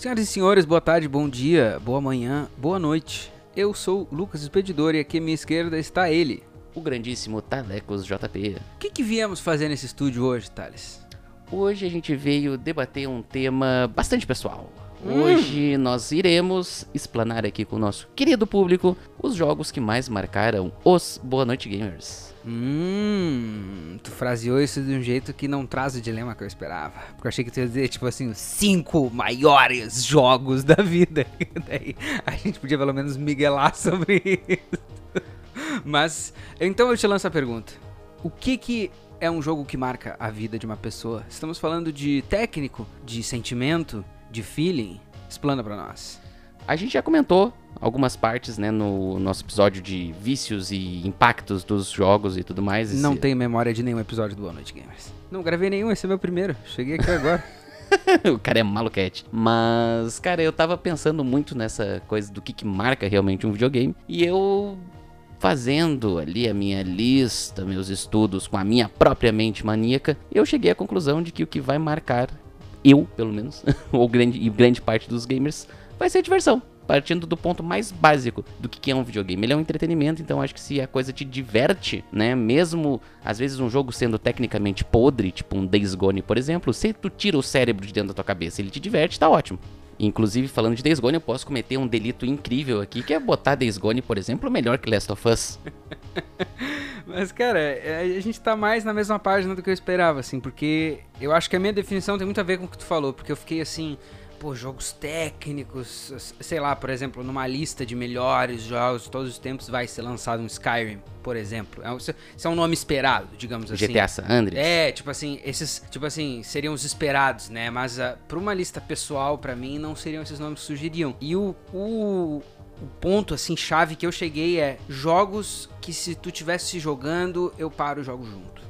Senhoras e senhores, boa tarde, bom dia, boa manhã, boa noite. Eu sou Lucas Expedidor e aqui à minha esquerda está ele. O grandíssimo Talecos JP. O que, que viemos fazer nesse estúdio hoje, Thales? Hoje a gente veio debater um tema bastante pessoal. Hum. Hoje nós iremos explanar aqui com o nosso querido público os jogos que mais marcaram os Boa Noite Gamers. Hum, tu fraseou isso de um jeito que não traz o dilema que eu esperava. Porque eu achei que tu ia dizer, tipo assim, os cinco maiores jogos da vida. Daí a gente podia pelo menos miguelar sobre isso. Mas, então eu te lanço a pergunta. O que que é um jogo que marca a vida de uma pessoa? Estamos falando de técnico, de sentimento, de feeling? Explana pra nós. A gente já comentou algumas partes, né, no nosso episódio de vícios e impactos dos jogos e tudo mais. Não Esse- tenho memória de nenhum episódio do Boa Noite Gamers. Não gravei nenhum, esse é meu primeiro. Cheguei aqui agora. o cara é maluquete. Mas, cara, eu tava pensando muito nessa coisa do que, que marca realmente um videogame. E eu fazendo ali a minha lista, meus estudos com a minha própria mente maníaca, eu cheguei à conclusão de que o que vai marcar eu, pelo menos, ou grande, e grande parte dos gamers, vai ser diversão. Partindo do ponto mais básico do que é um videogame. Ele é um entretenimento, então acho que se a coisa te diverte, né? Mesmo, às vezes, um jogo sendo tecnicamente podre, tipo um Days Gone, por exemplo, se tu tira o cérebro de dentro da tua cabeça e ele te diverte, tá ótimo. Inclusive, falando de Days Gone, eu posso cometer um delito incrível aqui, que é botar Days Gone, por exemplo, melhor que Last of Us. Mas, cara, é, a gente tá mais na mesma página do que eu esperava, assim, porque eu acho que a minha definição tem muito a ver com o que tu falou, porque eu fiquei assim, pô, jogos técnicos, sei lá, por exemplo, numa lista de melhores jogos de todos os tempos vai ser lançado um Skyrim, por exemplo. É um- Isso é um nome esperado, digamos assim. GTA San Andreas. É, tipo assim, esses, tipo assim, seriam os esperados, né? Mas uh, pra uma lista pessoal, pra mim, não seriam esses nomes que surgiriam. E o, o, o ponto, assim, chave que eu cheguei é jogos que se tu tivesse jogando, eu paro e jogo junto.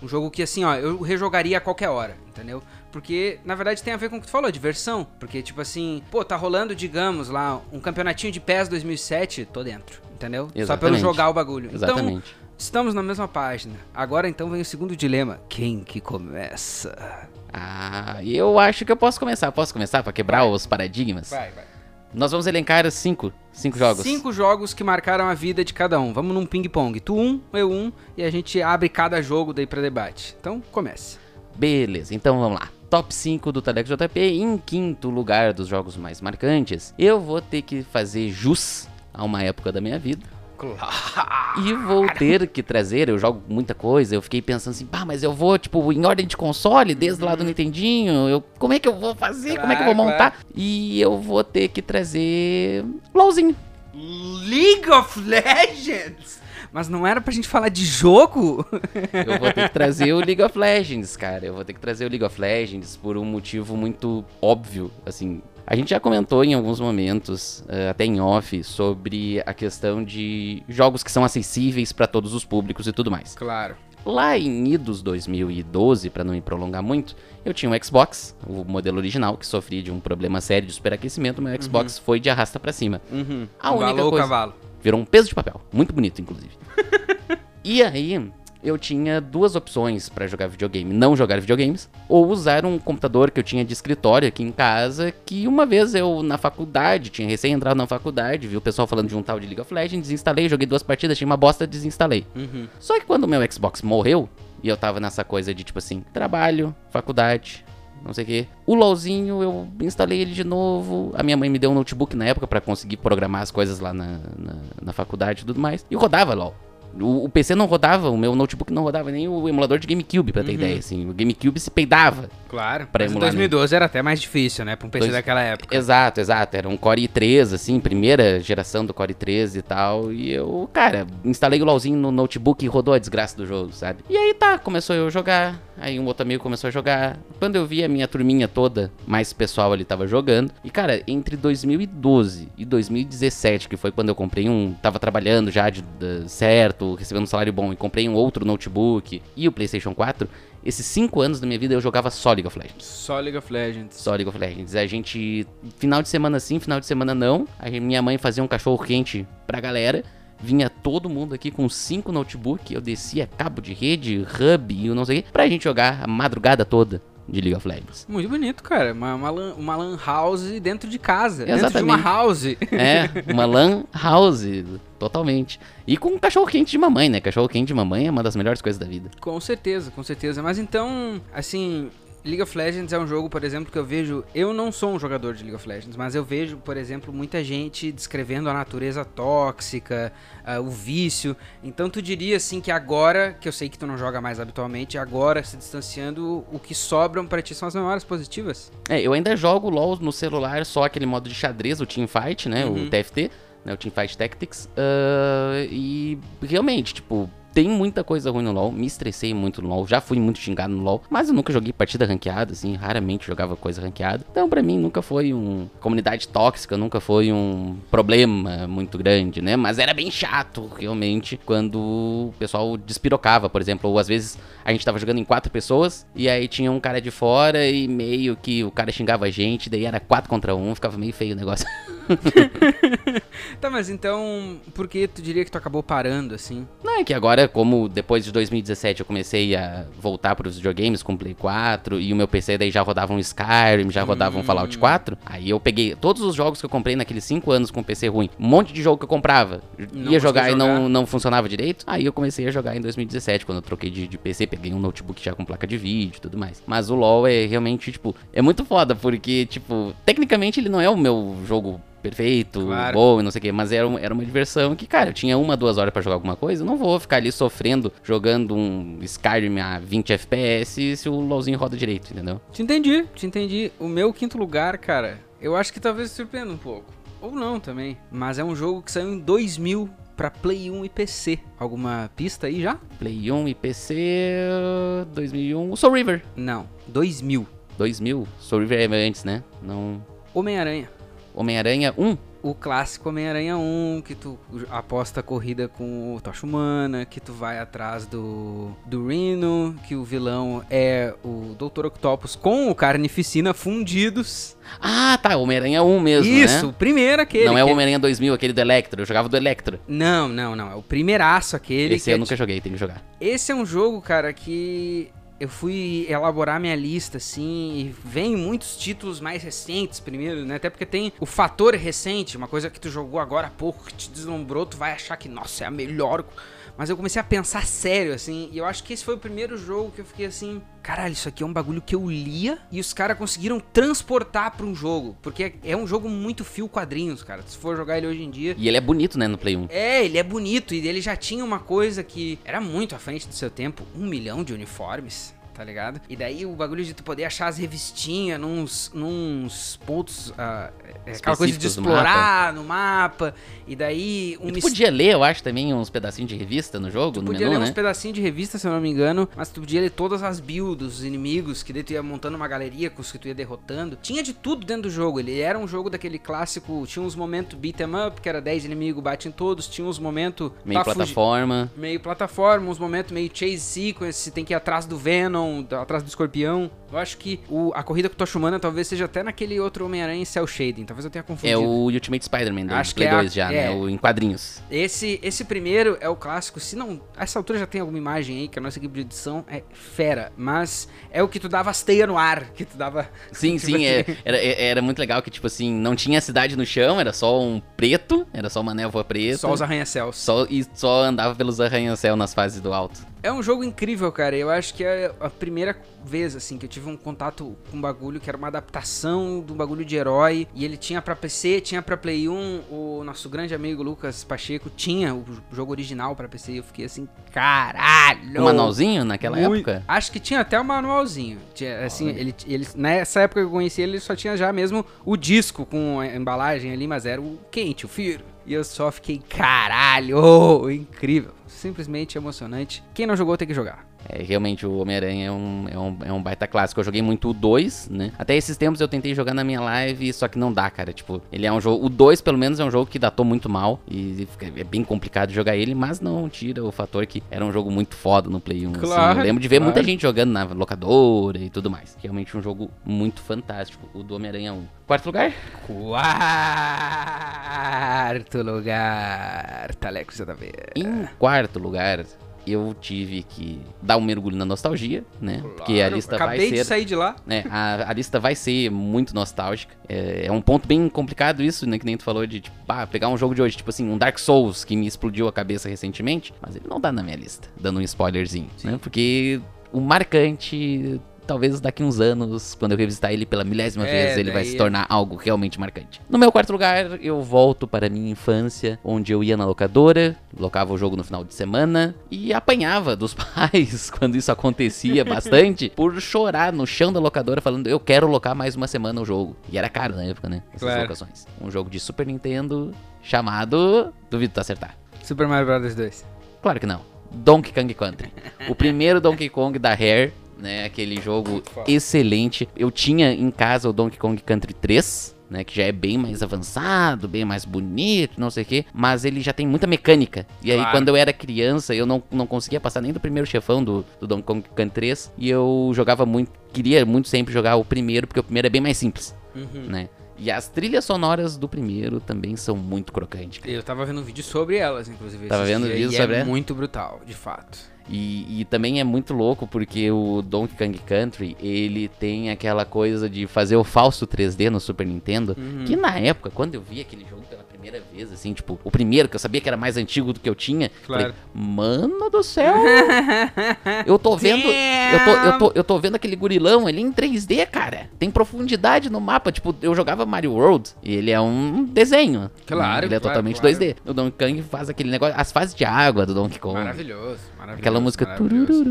Um jogo que, assim, ó, eu rejogaria a qualquer hora, entendeu? Porque, na verdade, tem a ver com o que tu falou, diversão. Porque, tipo assim, pô, tá rolando, digamos, lá, um campeonatinho de PES 2007, tô dentro, entendeu? Só pelo Exatamente. jogar o bagulho. Então, Exatamente. Estamos na mesma página. Agora então vem o segundo dilema. Quem que começa? Ah, eu acho que eu posso começar. Posso começar pra quebrar os paradigmas? Vai, vai. Nós vamos elencar cinco, cinco jogos. Cinco jogos que marcaram a vida de cada um. Vamos num ping-pong. Tu um, eu um, e a gente abre cada jogo daí pra debate. Então, comece. Beleza, então vamos lá. Top 5 do Telex JP. Em quinto lugar dos jogos mais marcantes, eu vou ter que fazer jus a uma época da minha vida. E vou ter que trazer, eu jogo muita coisa, eu fiquei pensando assim, pá, mas eu vou, tipo, em ordem de console, desde lá do Nintendinho, eu, como é que eu vou fazer, como é que eu vou Claro, montar? E eu vou ter que trazer LOLzinho. League of Legends! Mas não era pra gente falar de jogo? Eu vou ter que trazer o League of Legends, cara. Eu vou ter que trazer o League of Legends por um motivo muito óbvio, assim. A gente já comentou em alguns momentos, eh, até em off, sobre a questão de jogos que são acessíveis pra todos os públicos e tudo mais. Claro. Lá em idos 2012, pra não me prolongar muito, eu tinha um Xbox, o modelo original, que sofria de um problema sério de superaquecimento. Meu Xbox foi de arrasta pra cima. Uhum. A única o coisa- cavalo. Virou um peso de papel. Muito bonito, inclusive. e aí, eu tinha duas opções pra jogar videogame. Não jogar videogames, ou usar um computador que eu tinha de escritório aqui em casa, que uma vez eu, na faculdade, tinha recém entrado na faculdade, vi o pessoal falando de um tal de League of Legends, desinstalei, joguei duas partidas, tinha uma bosta, desinstalei. Uhum. Só que quando o meu Xbox morreu, e eu tava nessa coisa de tipo assim, trabalho, faculdade, não sei o quê. O LOLzinho, eu instalei ele de novo. A minha mãe me deu um notebook na época pra conseguir programar as coisas lá na, na, na faculdade e tudo mais. E rodava LOL. O, o PC não rodava, o meu notebook não rodava nem o emulador de GameCube, pra ter Uhum. ideia, assim. O GameCube se peidava. Claro. Pra Mas em emular, né? 2012 era até mais difícil, né? Pra um PC Dois- daquela época. Exato, exato. Era um Core i3, assim, primeira geração do Core i3 e tal. E eu, cara, instalei o LOLzinho no notebook e rodou a desgraça do jogo, sabe? E aí tá, começou eu a jogar. Aí um outro amigo começou a jogar. Quando eu vi a minha turminha toda, mais pessoal ali tava jogando. E cara, entre 2012 e 2017, que foi quando eu comprei um. Tava trabalhando já de, de- certo, recebendo um salário bom e comprei um outro notebook e o PlayStation 4. Esses cinco anos da minha vida eu jogava só League of Legends. Só League of Legends. Só League of Legends. A gente, final de semana sim, final de semana não. A minha mãe fazia um cachorro quente pra galera. Vinha todo mundo aqui com cinco notebook. Eu descia cabo de rede, hub e não sei o que. Pra gente jogar a madrugada toda. de League of Legends. Muito bonito, cara. Uma, uma, lan, uma lan house dentro de casa. Dentro de Exatamente. uma house. É, uma lan house, totalmente. E com um cachorro quente de mamãe, né? Cachorro quente de mamãe é uma das melhores coisas da vida. Com certeza, com certeza. Mas então, assim, League of Legends é um jogo, por exemplo, que eu vejo. Eu não sou um jogador de League of Legends, mas eu vejo, por exemplo, muita gente descrevendo a natureza tóxica, ah, o vício. Então tu diria assim que agora, que eu sei que tu não joga mais habitualmente, agora se distanciando, o que sobram pra ti são as memórias positivas. É, eu ainda jogo LoL no celular, só aquele modo de xadrez, o Teamfight, né? Uhum. O TFT, né? O Teamfight Tactics. ah, e realmente, tipo, tem muita coisa ruim no LoL. Me estressei muito no LoL. Já fui muito xingado no LoL. Mas eu nunca joguei partida ranqueada, assim. Raramente jogava coisa ranqueada. Então, pra mim, nunca foi um. Comunidade tóxica, nunca foi um problema muito grande, né? Mas era bem chato, realmente, quando o pessoal despirocava, por exemplo. Ou às vezes a gente tava jogando em quatro pessoas. E aí tinha um cara de fora e meio que o cara xingava a gente. Daí era quatro contra um. Ficava meio feio o negócio. Tá, mas então, por que tu diria que tu acabou parando, assim? Não, é que agora, como depois de 2017 eu comecei a voltar para os videogames com Play 4 e o meu PC daí já rodava um Skyrim, já rodava um Fallout 4, aí eu peguei todos os jogos que eu comprei naqueles 5 anos com PC ruim, um monte de jogo que eu comprava, Não ia jogar e conseguia não, jogar. não funcionava direito, aí eu comecei a jogar em 2017, quando eu troquei de, de PC, peguei um notebook já com placa de vídeo e tudo mais. Mas o LoL é realmente, tipo, é muito foda, porque, tipo, tecnicamente ele não é o meu jogo perfeito, Claro. bom e não sei o que, mas era, era uma diversão que, cara, eu tinha uma, duas horas pra jogar alguma coisa, eu não vou ficar ali sofrendo jogando um Skyrim a 20 FPS se o LoLzinho roda direito, entendeu? Te entendi, te entendi. O meu quinto lugar, cara, eu acho que talvez surpreenda um pouco. Ou não também. Mas é um jogo que saiu em 2000 pra Play 1 e PC. Alguma pista aí já? Play 1 e PC 2001, o Soul River. Não, 2000. 2000, Soul River é antes, né? Não... Homem-Aranha. Homem-Aranha 1? O clássico Homem-Aranha 1, que tu aposta a corrida com o Tocha Humana, que tu vai atrás do, do Rhino, que o vilão é o Dr. Octopus com o Carnificina fundidos. Ah, tá, Homem-Aranha 1 mesmo, Isso, né? o primeiro aquele. Não é o Homem-Aranha 2000, aquele do Electro, eu jogava do Electro. Não, não, não. É o primeiraço aquele. Esse que eu é nunca joguei, tem que jogar. Esse é um jogo, cara, que eu fui elaborar minha lista, assim, e vem muitos títulos mais recentes primeiro, né? Até porque tem o fator recente, uma coisa que tu jogou agora há pouco, que te deslumbrou, tu vai achar que, nossa, é a melhor. Mas eu comecei a pensar sério, assim, e eu acho que esse foi o primeiro jogo que eu fiquei assim, caralho, isso aqui é um bagulho que eu lia e os caras conseguiram transportar pra um jogo. Porque é um jogo muito fio quadrinhos, cara. Se for jogar ele hoje em dia, E ele é bonito, né, no Play 1. é, ele é bonito e ele já tinha uma coisa que era muito à frente do seu tempo, um milhão de uniformes. Tá ligado? E daí o bagulho de tu poder achar as revistinhas nos, nos pontos. é, aquela coisa de explorar no mapa. E daí um E tu podia ler, eu acho, também uns pedacinhos de revista no jogo, Tu no podia menu, ler uns né? pedacinhos de revista, se eu não me engano, mas tu podia ler todas as builds dos inimigos, que daí tu ia montando uma galeria com os que tu ia derrotando. Tinha de tudo dentro do jogo, ele era um jogo daquele clássico, tinha uns momentos beat 'em up, que era 10 inimigos, bate em todos, tinha uns momentos... Meio plataforma. Meio plataforma, uns momentos meio chase sequence, tem que ir atrás do Venom, da- atrás do escorpião. Eu acho que o, a corrida com o Tocha Humana talvez seja até naquele outro Homem-Aranha em Cell Shading, talvez eu tenha É confundido. o Ultimate Spider-Man do Acho Play que é a- 2 já, é. né? O em quadrinhos. Esse, esse primeiro é o clássico. Se não. A essa altura já tem alguma imagem aí, que a nossa equipe de edição é fera. Mas é o que tu dava as teias no ar. Que tu dava. Sim, Tipo sim, é- assim. era, é- era muito legal que, tipo assim, não tinha cidade no chão, era só um preto, era só uma névoa preta. Só os arranha-céus. Só- e só andava pelos arranha-céu nas fases do alto. É um jogo incrível, cara. Eu acho que é a primeira vez, assim, que eu tive um contato com um bagulho que era uma adaptação um bagulho de herói. E ele tinha pra PC, tinha pra Play 1. O nosso grande amigo Lucas Pacheco tinha o jogo original pra PC. E eu fiquei assim, caralho! Um manualzinho naquela Muito- época? Acho que tinha até o manualzinho. Tinha, assim, Olha. ele, ele, nessa época que eu conheci ele, só tinha já mesmo o disco com a embalagem ali, mas era o quente, o firo. E eu só fiquei, caralho, incrível. Simplesmente emocionante. Quem não jogou tem que jogar. É, realmente o Homem-Aranha é um, é, um, é um baita clássico. Eu joguei muito o 2, né? Até esses tempos eu tentei jogar na minha live, só que não dá, cara. Tipo, ele é um jogo. O 2, pelo menos, é um jogo que datou muito mal. E é bem complicado jogar ele, mas não tira o fator que era um jogo muito foda no Play 1. assim. Claro, Eu lembro de ver claro. muita gente jogando na locadora e tudo mais. Realmente um jogo muito fantástico, o do Homem-Aranha 1. Quarto lugar? Quarto lugar. Taleco, você tá vendo? Em quarto lugar, eu tive que dar um mergulho na nostalgia, né? Porque a lista Acabei vai de ser. sair de lá. né, a, a lista vai ser muito nostálgica. É, é um ponto bem complicado isso, né? Que nem tu falou de, tipo, ah, pegar um jogo de hoje, tipo assim, um Dark Souls que me explodiu a cabeça recentemente, mas ele não dá na minha lista, dando um spoilerzinho, né? Porque o marcante. Talvez daqui uns anos, quando eu revisitar ele pela milésima É, vez, ele vai se é- tornar algo realmente marcante. No meu quarto lugar, eu volto para a minha infância, onde eu ia na locadora, locava o jogo no final de semana e apanhava dos pais quando isso acontecia bastante, por chorar no chão da locadora falando eu quero locar mais uma semana o jogo. E era caro na época, né? Essas Claro. locações. Um jogo de Super Nintendo chamado. Duvido tu acertar. Super Mario Bros 2. Claro que não. Donkey Kong Country. O primeiro Donkey Kong da Rare, né? Aquele jogo excelente. Eu tinha em casa o Donkey Kong Country 3. Né, que já é bem mais avançado, bem mais bonito, não sei o que, mas ele já tem muita mecânica. E aí, Claro. quando eu era criança, eu não, não conseguia passar nem do primeiro chefão do, do Donkey Kong Country 3. E eu jogava muito, queria muito sempre jogar o primeiro, porque o primeiro é bem mais simples, Uhum. né? E as trilhas sonoras do primeiro também são muito crocantes. Eu tava vendo um vídeo sobre elas, inclusive. Tava vendo vídeo sobre é muito brutal, de fato. E, e também é muito louco porque o Donkey Kong Country, ele tem aquela coisa de fazer o falso 3D no Super Nintendo, Uhum. que na época, quando eu vi aquele jogo pela primeira vez, assim, tipo, o primeiro, que eu sabia que era mais antigo do que eu tinha, Claro. falei, mano do céu, eu tô vendo, eu tô, eu, tô, eu tô vendo aquele gurilão ali em 3D, cara, tem profundidade no mapa, tipo, eu jogava Mario World, e ele é um desenho, Claro, ele é claro, totalmente claro. 2D, o Donkey Kong faz aquele negócio, as fases de água do Donkey Kong, Maravilhoso, maravilhoso. Aquela música. maravilhoso.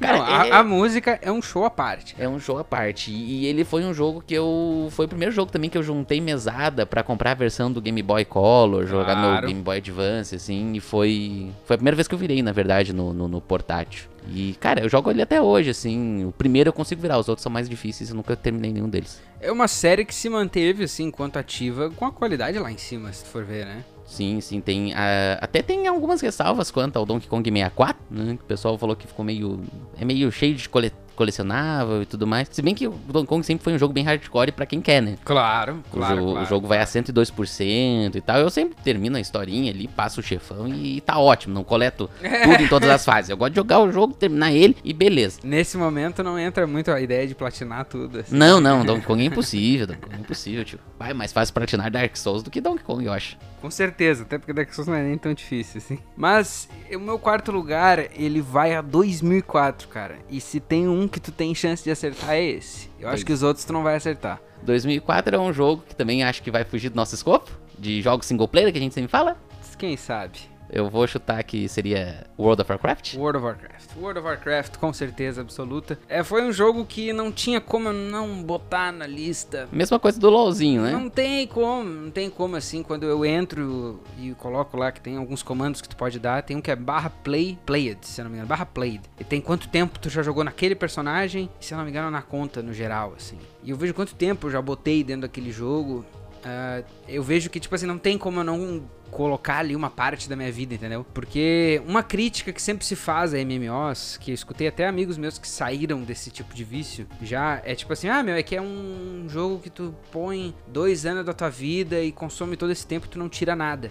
Cara, Não, a, é, a música é um show à parte. é um jogo à parte. E ele foi um jogo que eu. Foi o primeiro jogo também que eu juntei mesada pra comprar a versão do Game Boy Color, jogar Claro. no Game Boy Advance, assim. E foi. Foi a primeira vez que eu virei, na verdade, no, no, no portátil. E, cara, eu jogo ele até hoje, assim. O primeiro eu consigo virar, os outros são mais difíceis, eu nunca terminei nenhum deles. É uma série que se manteve, assim, enquanto ativa, com a qualidade lá em cima, se tu for ver, né? Sim, sim, tem. ah, até tem algumas ressalvas quanto ao Donkey Kong 64, né? Que o pessoal falou que ficou meio. É meio cheio de cole- colecionável e tudo mais. Se bem que o Donkey Kong sempre foi um jogo bem hardcore pra quem quer, né? Claro, O, claro, jogo, claro. o jogo vai a 102% e tal. Eu sempre termino a historinha ali, passo o chefão e tá ótimo. Não coleto tudo em todas as fases. Eu gosto de jogar o jogo, terminar ele e beleza. Nesse momento não entra muito a ideia de platinar tudo. assim. Não, não, Donkey Kong é impossível. Donkey Kong é impossível, tio. Vai, é mais fácil platinar Dark Souls do que Donkey Kong, eu acho. Com certeza, até porque Dark Souls não é nem tão difícil, assim. Mas o meu quarto lugar, ele vai a 2004, cara. E se tem um que tu tem chance de acertar, é esse. Eu acho que os outros tu não vai acertar. 2004 é um jogo que também acho que vai fugir do nosso escopo. De jogos single player que a gente sempre fala. Quem sabe? Eu vou chutar que seria World of Warcraft. World of Warcraft. World of Warcraft, com certeza absoluta. É, foi um jogo que não tinha como eu não botar na lista. Mesma coisa do LoLzinho, né? Não tem como, não tem como assim, quando eu entro e coloco lá que tem alguns comandos que tu pode dar, tem um que é barra play, played, se eu não me engano, barra played. E tem quanto tempo tu já jogou naquele personagem, se eu não me engano, na conta no geral, assim. E eu vejo quanto tempo eu já botei dentro daquele jogo. Ah, eu vejo que, tipo assim, não tem como eu não colocar ali uma parte da minha vida, entendeu? Porque uma crítica que sempre se faz a MMOs, que eu escutei até amigos meus que saíram desse tipo de vício, já é tipo assim, ah, meu, é que é um jogo que tu põe dois anos da tua vida e consome todo esse tempo e tu não tira nada.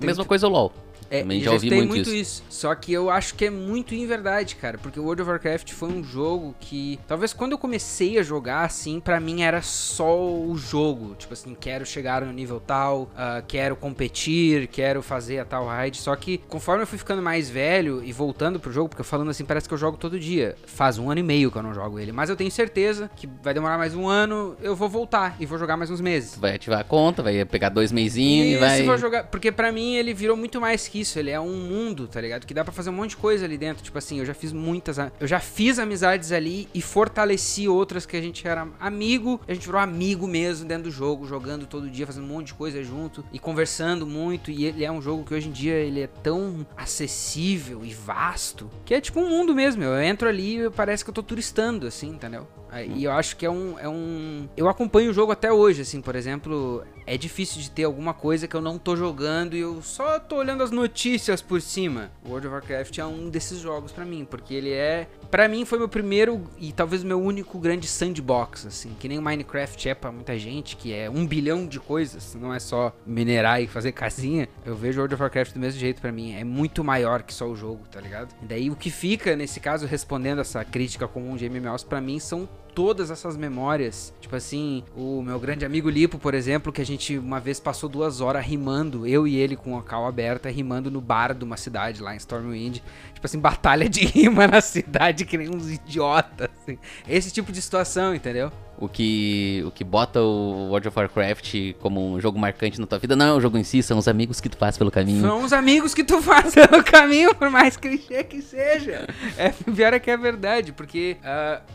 Mesma coisa o LoL. É, Também eu já ouvi escutei muito isso. Só que eu acho que é muito em verdade, cara. Porque o World of Warcraft foi um jogo que. Talvez quando eu comecei a jogar, assim, pra mim era só o jogo. Tipo assim, quero chegar no nível tal, ah, quero competir, quero fazer a tal raid. Só que conforme eu fui ficando mais velho e voltando pro jogo, porque eu falando assim, parece que eu jogo todo dia. Faz um ano e meio que eu não jogo ele. Mas eu tenho certeza que vai demorar mais um ano, eu vou voltar e vou jogar mais uns meses. Vai ativar a conta, vai pegar dois meizinhos e Isso, vai. vou jogar. Porque pra mim ele virou muito mais que isso. Ele é um mundo, tá ligado? Que dá pra fazer um monte de coisa ali dentro. Tipo assim, eu já fiz muitas. Eu já fiz amizades ali e fortaleci outras que a gente era amigo. A gente virou amigo mesmo dentro do jogo, jogando todo dia, fazendo um monte de coisa junto e conversando muito. E ele é um jogo que hoje em dia ele é tão acessível e vasto que é tipo um mundo mesmo. Eu entro ali e parece que eu tô turistando, assim, entendeu? E eu acho que é um, é um. Eu acompanho o jogo até hoje, assim, por exemplo. É difícil de ter alguma coisa que eu não tô jogando e eu só tô olhando as notícias por cima. World of Warcraft é um desses jogos para mim, porque ele é. para mim foi meu primeiro e talvez meu único grande sandbox, assim. Que nem Minecraft é pra muita gente, que é um bilhão de coisas, não é só minerar e fazer casinha. Eu vejo World of Warcraft do mesmo jeito para mim. É muito maior que só o jogo, tá ligado? E daí o que fica, nesse caso, respondendo essa crítica comum de MMOs, para mim são todas essas memórias. Tipo assim, o meu grande amigo Lipo, por exemplo, que a gente uma vez passou duas horas rimando, eu e ele com a cal aberta, rimando no bar de uma cidade lá em Stormwind. Tipo assim, batalha de rima na cidade que nem uns idiotas. Assim. Esse tipo de situação, entendeu? O que, o que bota o World of Warcraft como um jogo marcante na tua vida não é o jogo em si, são os amigos que tu faz pelo caminho. São os amigos que tu faz pelo caminho, por mais clichê que seja. É, pior é que é verdade, porque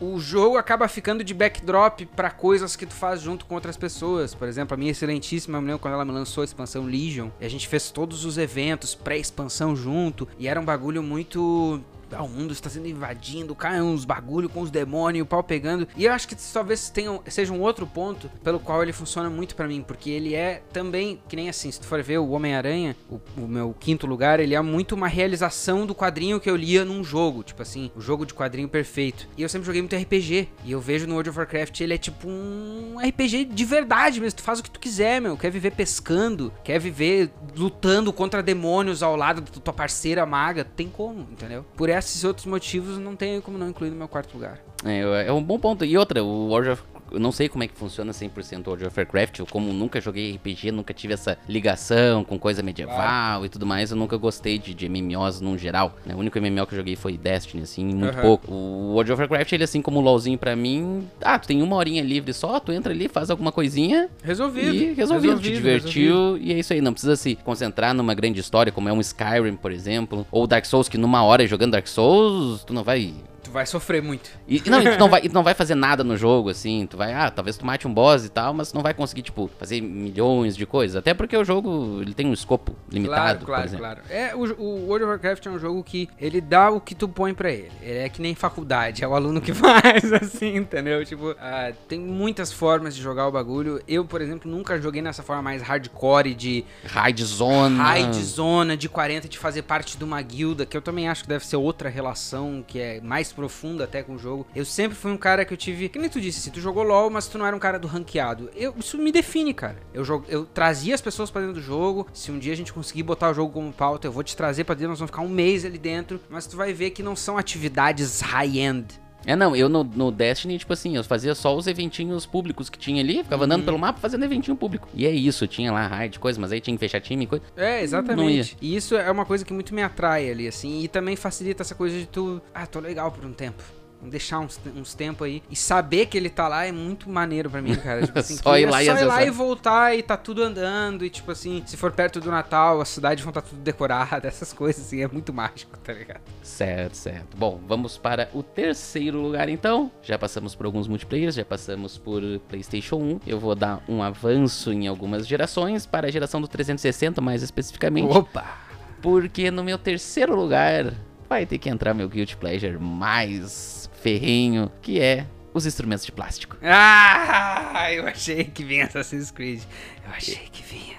uh, o jogo acaba ficando de backdrop para coisas que tu faz junto com outras pessoas. Por exemplo, a minha excelentíssima, lembro quando ela me lançou a expansão Legion, e a gente fez todos os eventos pré-expansão junto, e era um bagulho muito o mundo está sendo invadindo, caem uns bagulho com os demônios, o pau pegando. E eu acho que talvez tenha, seja um outro ponto pelo qual ele funciona muito para mim, porque ele é também, que nem assim, se tu for ver o Homem-Aranha, o, o, meu quinto lugar, ele é muito uma realização do quadrinho que eu lia num jogo, tipo assim, o jogo de quadrinho perfeito. E eu sempre joguei muito RPG, e eu vejo no World of Warcraft ele é tipo um RPG de verdade mesmo, tu faz o que tu quiser, meu, quer viver pescando, quer viver lutando contra demônios ao lado da tua parceira maga, tem como, entendeu? Por esses outros motivos, não tem como não incluir no meu quarto lugar. É, é um bom ponto. E outra, o World of eu não sei como é que funciona 100% World of Warcraft, eu como nunca joguei RPG, nunca tive essa ligação com coisa medieval claro. e tudo mais, eu nunca gostei de, de MMOs no geral, né? O único MMO que eu joguei foi Destiny, assim, muito uhum. pouco. O World of Warcraft, ele assim como o LoLzinho pra mim, ah, tu tem uma horinha livre só, tu entra ali, faz alguma coisinha... Resolvido. E resolvido, resolvido te divertiu resolvido. e é isso aí, não precisa se concentrar numa grande história, como é um Skyrim, por exemplo, ou Dark Souls, que numa hora jogando Dark Souls, tu não vai Tu vai sofrer muito. E, não, e tu não vai, tu não vai fazer nada no jogo, assim. Tu vai, ah, talvez tu mate um boss e tal, mas tu não vai conseguir, tipo, fazer milhões de coisas. Até porque o jogo, ele tem um escopo limitado, claro, claro, Claro, É, o, o, World of Warcraft é um jogo que ele dá o que tu põe pra ele. Ele é que nem faculdade, é o aluno que faz, assim, entendeu? Tipo, uh, tem muitas formas de jogar o bagulho. Eu, por exemplo, nunca joguei nessa forma mais hardcore de... Raid zona. Raid zona, de 40, de fazer parte de uma guilda, que eu também acho que deve ser outra relação, que é mais profunda até com o jogo. Eu sempre fui um cara que eu tive. Que nem tu disse, assim, tu jogou LOL, mas tu não era um cara do ranqueado. Eu, isso me define, cara. Eu, jogo, eu trazia as pessoas para dentro do jogo. Se um dia a gente conseguir botar o jogo como pauta, eu vou te trazer pra dentro, nós vamos ficar um mês ali dentro. Mas tu vai ver que não são atividades high-end. É, não, eu no, no, Destiny, tipo assim, eu fazia só os eventinhos públicos que tinha ali, ficava andando uhum. pelo mapa fazendo eventinho público. E é isso, tinha lá raid, coisa, mas aí tinha que fechar time e coisa. É, exatamente. E isso é uma coisa que muito me atrai ali, assim, e também facilita essa coisa de tu, ah, tô legal por um tempo deixar uns, uns tempos aí. E saber que ele tá lá é muito maneiro pra mim, cara. Tipo assim, só ir lá, é e, só ir lá e voltar e tá tudo andando. E tipo assim, se for perto do Natal, a cidade vão estar tá tudo decorada, essas coisas assim. É muito mágico, tá ligado? Certo, certo. Bom, vamos para o terceiro lugar então. Já passamos por alguns multiplayers, já passamos por PlayStation 1. Eu vou dar um avanço em algumas gerações, para a geração do 360 mais especificamente. Opa! Porque no meu terceiro lugar vai ter que entrar meu Guilty Pleasure mais ferrinho, que é os instrumentos de plástico. Ah, eu achei que vinha Assassin's Creed. Eu achei que vinha.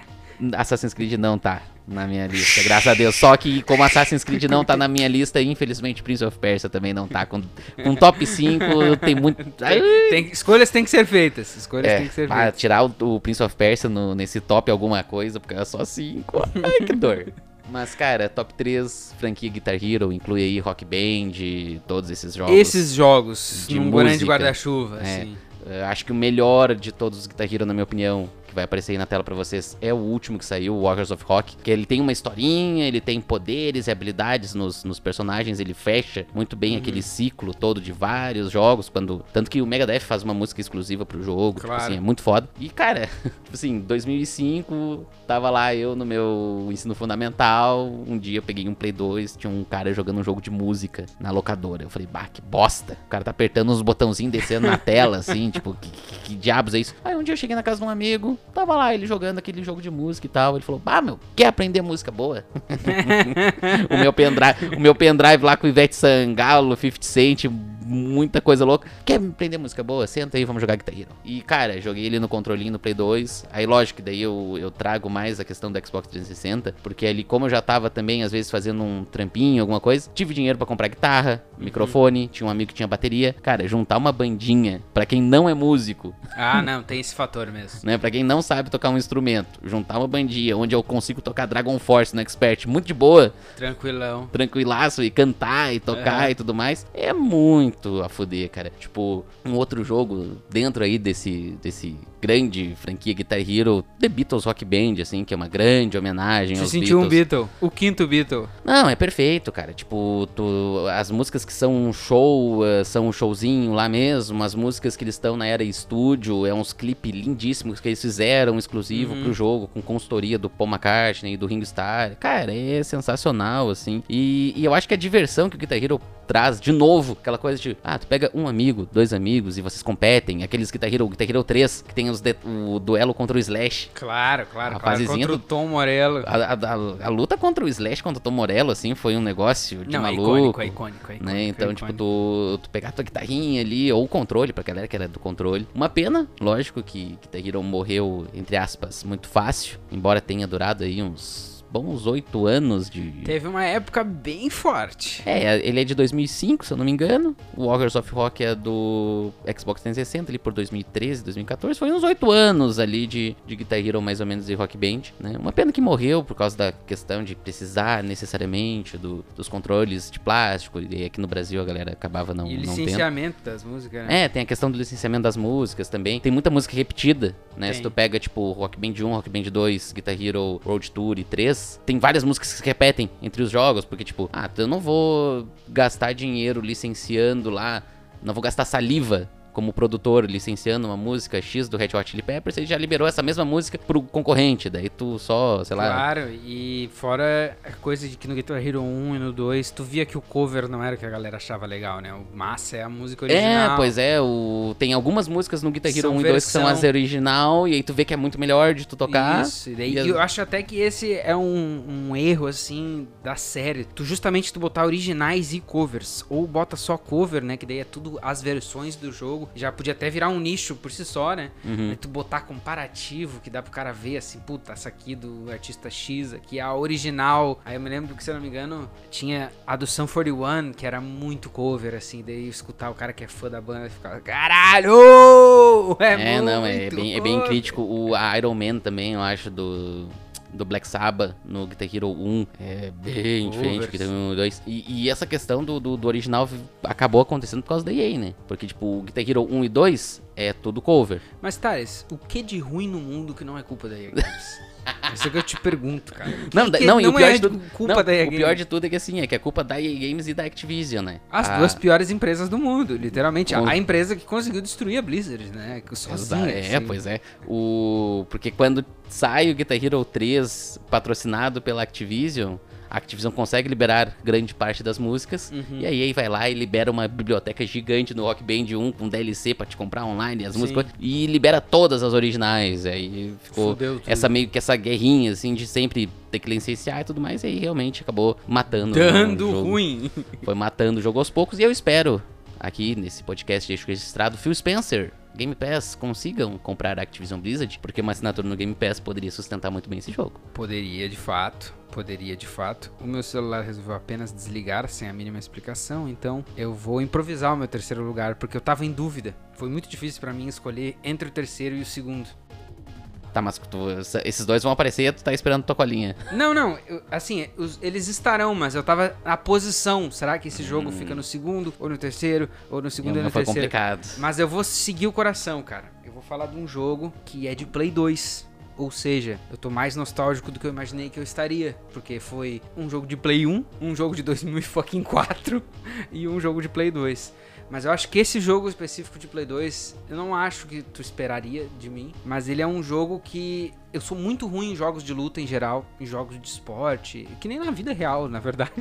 Assassin's Creed não tá na minha lista, graças a Deus. Só que como Assassin's Creed não tá na minha lista, infelizmente Prince of Persia também não tá. Com, com top 5 tem muito... Tem, tem, escolhas têm que ser feitas. Escolhas é, têm que ser feitas. tirar o, o, Prince of Persia no, nesse top alguma coisa, porque é só 5. Ai, que dor. Mas, cara, top 3 franquia Guitar Hero, inclui aí Rock Band, todos esses jogos. Esses jogos, de num música, grande guarda-chuva, é. assim. Acho que o melhor de todos os Guitar Hero, na minha opinião, que vai aparecer aí na tela para vocês é o último que saiu, Walkers of Rock, que ele tem uma historinha, ele tem poderes e habilidades nos, nos personagens, ele fecha muito bem uhum. aquele ciclo todo de vários jogos, quando tanto que o Megadeth faz uma música exclusiva pro jogo, claro. tipo assim, é muito foda. E cara, tipo assim, 2005, tava lá eu no meu ensino fundamental, um dia eu peguei um Play 2, tinha um cara jogando um jogo de música na locadora. Eu falei, bah, que bosta. O cara tá apertando uns botãozinhos descendo na tela, assim, tipo, que, que, que diabos é isso? Aí um dia eu cheguei na casa de um amigo, Tava lá ele jogando aquele jogo de música e tal. Ele falou: Ah, meu, quer aprender música boa? o meu pendrive, o meu pendrive lá com Ivete Sangalo, 50 Cent, muita coisa louca. Quer aprender música boa? Senta aí, vamos jogar Guitar Hero. E, cara, joguei ele no controlinho no Play 2. Aí, lógico que daí eu, eu trago mais a questão do Xbox 360, porque ali, como eu já tava também, às vezes, fazendo um trampinho, alguma coisa, tive dinheiro para comprar guitarra, Uhum. microfone, tinha um amigo que tinha bateria. Cara, juntar uma bandinha, para quem não é músico, Ah, não, tem esse fator mesmo. né? Pra quem não sabe tocar um instrumento, juntar uma bandinha onde eu consigo tocar Dragon Force no Expert muito de boa, Tranquilão. tranquilaço, e cantar e tocar É. e tudo mais, é muito a fuder, cara. Tipo, um outro jogo dentro aí desse, desse grande franquia Guitar Hero, The Beatles Rock Band, assim, que é uma grande homenagem Você aos sentiu um Beatles. Beatle, o quinto Beatle. Não, é perfeito, cara. Tipo, tu- as músicas que são um show, eh, são um showzinho lá mesmo. As músicas que eles estão na era estúdio, é uns clipes lindíssimos que eles fizeram exclusivo Uhum. pro jogo, com consultoria do Paul McCartney e do Ringo Starr. Cara, é sensacional, assim. E, e eu acho que a diversão que o Guitar Hero traz, de novo, aquela coisa de, ah, tu pega um amigo, dois amigos e vocês competem. Aqueles Guitar Hero, Guitar Hero 3, que tem os de- o duelo contra o Slash. Claro, claro, A claro. Contra do- o Tom Morello. A, a- a- a luta contra o Slash, contra o Tom Morello, assim, foi um negócio de Não, é maluco. icônico, é icônico, é icônico. né? é Então, tipo, icônico. tu, tu pegar tua guitarrinha ali, ou o controle, pra galera que era do controle. Uma pena, lógico, que Guitar Hero morreu, entre aspas, muito fácil. Embora tenha durado aí uns bons oito anos de... Teve uma época bem forte. É, ele é de 2005, se eu não me engano. O Walkers of Rock é do Xbox 360, ali por 2013, 2014. Foi uns oito anos ali de, de Guitar Hero, mais ou menos, e Rock Band, né? Uma pena que morreu por causa da questão de precisar necessariamente do- dos controles de plástico. E aqui no Brasil a galera acabava não, e o não licenciamento das músicas, né? É, tem a questão do licenciamento das músicas também. Tem muita música repetida, né? Tem. Se tu pega, tipo, Rock Band 1, Rock Band 2, Guitar Hero, Road Tour e 3, tem várias músicas que se repetem entre os jogos, porque, tipo, ah, eu não vou gastar dinheiro licenciando lá, não vou gastar saliva como produtor licenciando uma música X do Red Hot Chili Peppers, ele já liberou essa mesma música pro concorrente, daí tu só, sei lá... Claro, e fora a coisa de que no Guitar Hero 1 e no 2, tu via que o cover não era o que a galera achava legal, né? O massa é a música original. É, pois é, o... tem algumas músicas no Guitar Hero São 1 e 2 que são versão. as original, e aí tu vê que é muito melhor de tu tocar. Isso, e daí E as- eu acho até que esse é um, um erro, assim, da série. Tu justamente tu botar originais e covers. Ou bota só cover, né? Que daí é tudo as versões do jogo. Já podia até virar um nicho por si só, né? Uhum. Aí tu botar comparativo, que dá pro cara ver assim, puta, essa aqui do artista X, aqui é a original. Aí eu me lembro que, se eu não me engano, tinha a do Sun 41, que era muito cover, assim. Daí escutar o cara que é fã da banda e ficar, caralho! É, É, não, é bem, é bem cover." crítico. O Iron Man também, eu acho, do, do Black Sabbath no Guitar Hero 1 é bem Covers. diferente do Guitar Hero 1 e 2. E, e essa questão do, do, do original acabou acontecendo por causa da EA, né? Porque, tipo, o Guitar Hero 1 e 2 é tudo cover. Mas, Thales, o que de ruim no mundo que não é culpa da EA Games? Isso é que eu te pergunto, cara. O que Não, que não, e o pior é de tudo. culpa não, da EA o pior de tudo é que assim, é que é culpa da EA Games e da Activision, né? As A- duas piores empresas do mundo, literalmente. Com- A empresa que conseguiu destruir a Blizzard, né? Sozinha, é, assim. pois é. O... Porque quando sai o Guitar Hero 3 patrocinado pela Activision, a Activision consegue liberar grande parte das músicas. Uhum. E aí vai lá e libera uma biblioteca gigante no Rock Band 1 com DLC pra te comprar online as Sim. músicas. E libera todas as originais. Aí ficou essa meio que essa guerrinha assim de sempre ter que licenciar e tudo mais. E aí realmente acabou matando Dando o jogo ruim. foi matando o jogo aos poucos e eu espero aqui nesse podcast deixo registrado Phil Spencer Game Pass consigam comprar Activision Blizzard porque uma assinatura no Game Pass poderia sustentar muito bem esse jogo. Poderia, de fato. Poderia, de fato. O meu celular resolveu apenas desligar sem a mínima explicação, então eu vou improvisar o meu terceiro lugar, porque eu tava em dúvida. Foi muito difícil pra mim escolher entre o terceiro e o segundo. Tá, mas tu- esses dois vão aparecer, tu tá esperando tua colinha. Não, não, eu- assim, os- eles estarão, mas eu tava na posição. Será que esse jogo fica no segundo, ou no terceiro, ou no segundo e Não, no foi terceiro? complicado. Mas eu vou seguir o coração, cara. Eu vou falar de um jogo que é de Play 2. Ou seja, eu tô mais nostálgico do que eu imaginei que eu estaria. Porque foi um jogo de Play 1, um jogo de 2004 e um jogo de Play 2. Mas eu acho que esse jogo específico de Play 2, eu não acho que tu esperaria de mim. Mas ele é um jogo que eu sou muito ruim em jogos de luta em geral, em jogos de esporte, que nem na vida real, na verdade.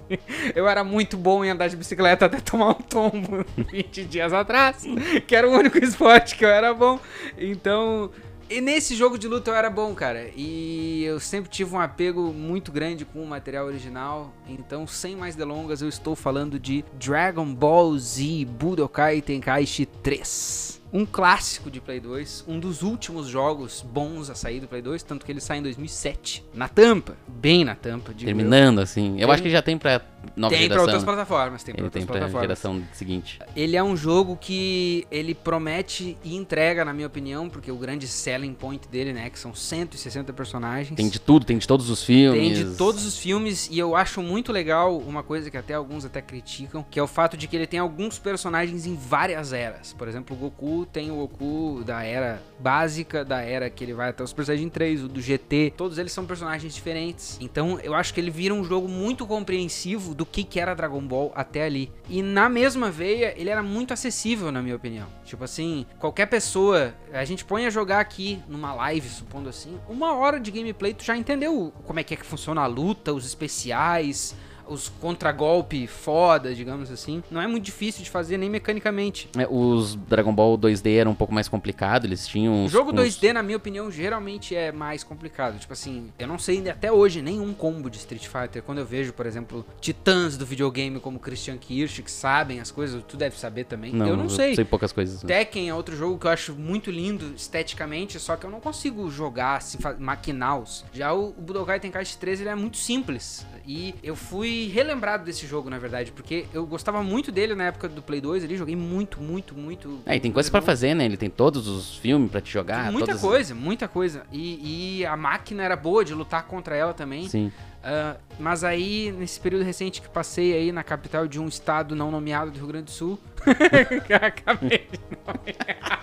eu era muito bom em andar de bicicleta até tomar um tombo 20 dias atrás, que era o único esporte que eu era bom. Então, E nesse jogo de luta eu era bom, cara. E eu sempre tive um apego muito grande com o material original. Então, sem mais delongas, eu estou falando de Dragon Ball Z Budokai Tenkaichi 3 um clássico de Play 2, um dos últimos jogos bons a sair do Play 2, tanto que ele sai em 2007, na tampa, bem na tampa. Terminando eu. assim. Eu tem, acho que já tem pra nova tem geração. Tem pra outras plataformas, tem pra ele outras tem plataformas. Pra geração seguinte. Ele é um jogo que ele promete e entrega, na minha opinião, porque o grande selling point dele, né, que são 160 personagens. Tem de tudo, tem de todos os filmes. Tem de todos os filmes e eu acho muito legal uma coisa que até alguns até criticam, que é o fato de que ele tem alguns personagens em várias eras. Por exemplo, o Goku tem o Goku da era básica, da era que ele vai até os personagens 3, o do GT, todos eles são personagens diferentes. Então eu acho que ele vira um jogo muito compreensivo do que, que era Dragon Ball até ali. E na mesma veia, ele era muito acessível, na minha opinião. Tipo assim, qualquer pessoa, a gente põe a jogar aqui numa live, supondo assim, uma hora de gameplay, tu já entendeu como é que é que funciona a luta, os especiais, os contragolpe foda, digamos assim, não é muito difícil de fazer nem mecanicamente. É, os Dragon Ball 2D eram um pouco mais complicado, eles tinham. O jogo 2D, na minha opinião, geralmente é mais complicado. Tipo assim, eu não sei até hoje nenhum combo de Street Fighter. Quando eu vejo, por exemplo, titãs do videogame como Christian Kirsch, que sabem as coisas, tu deve saber também. Não, eu não sei. Eu sei poucas coisas. Tekken é outro jogo que eu acho muito lindo esteticamente, só que eu não consigo jogar, assim, maquiná-los. Já o Budokai Tenkaichi 3 ele é muito simples. E eu fui relembrado desse jogo, na verdade, porque eu gostava muito dele na época do Play 2 ali, joguei muito, muito, muito. É, e tem coisas para fazer, né? Ele tem todos os filmes para te jogar. Tem muita todas... coisa, muita coisa. E, e, a máquina era boa de lutar contra ela também. Sim. Uh, mas aí, nesse período recente que passei aí na capital de um estado não nomeado do Rio Grande do Sul, acabei de nomear.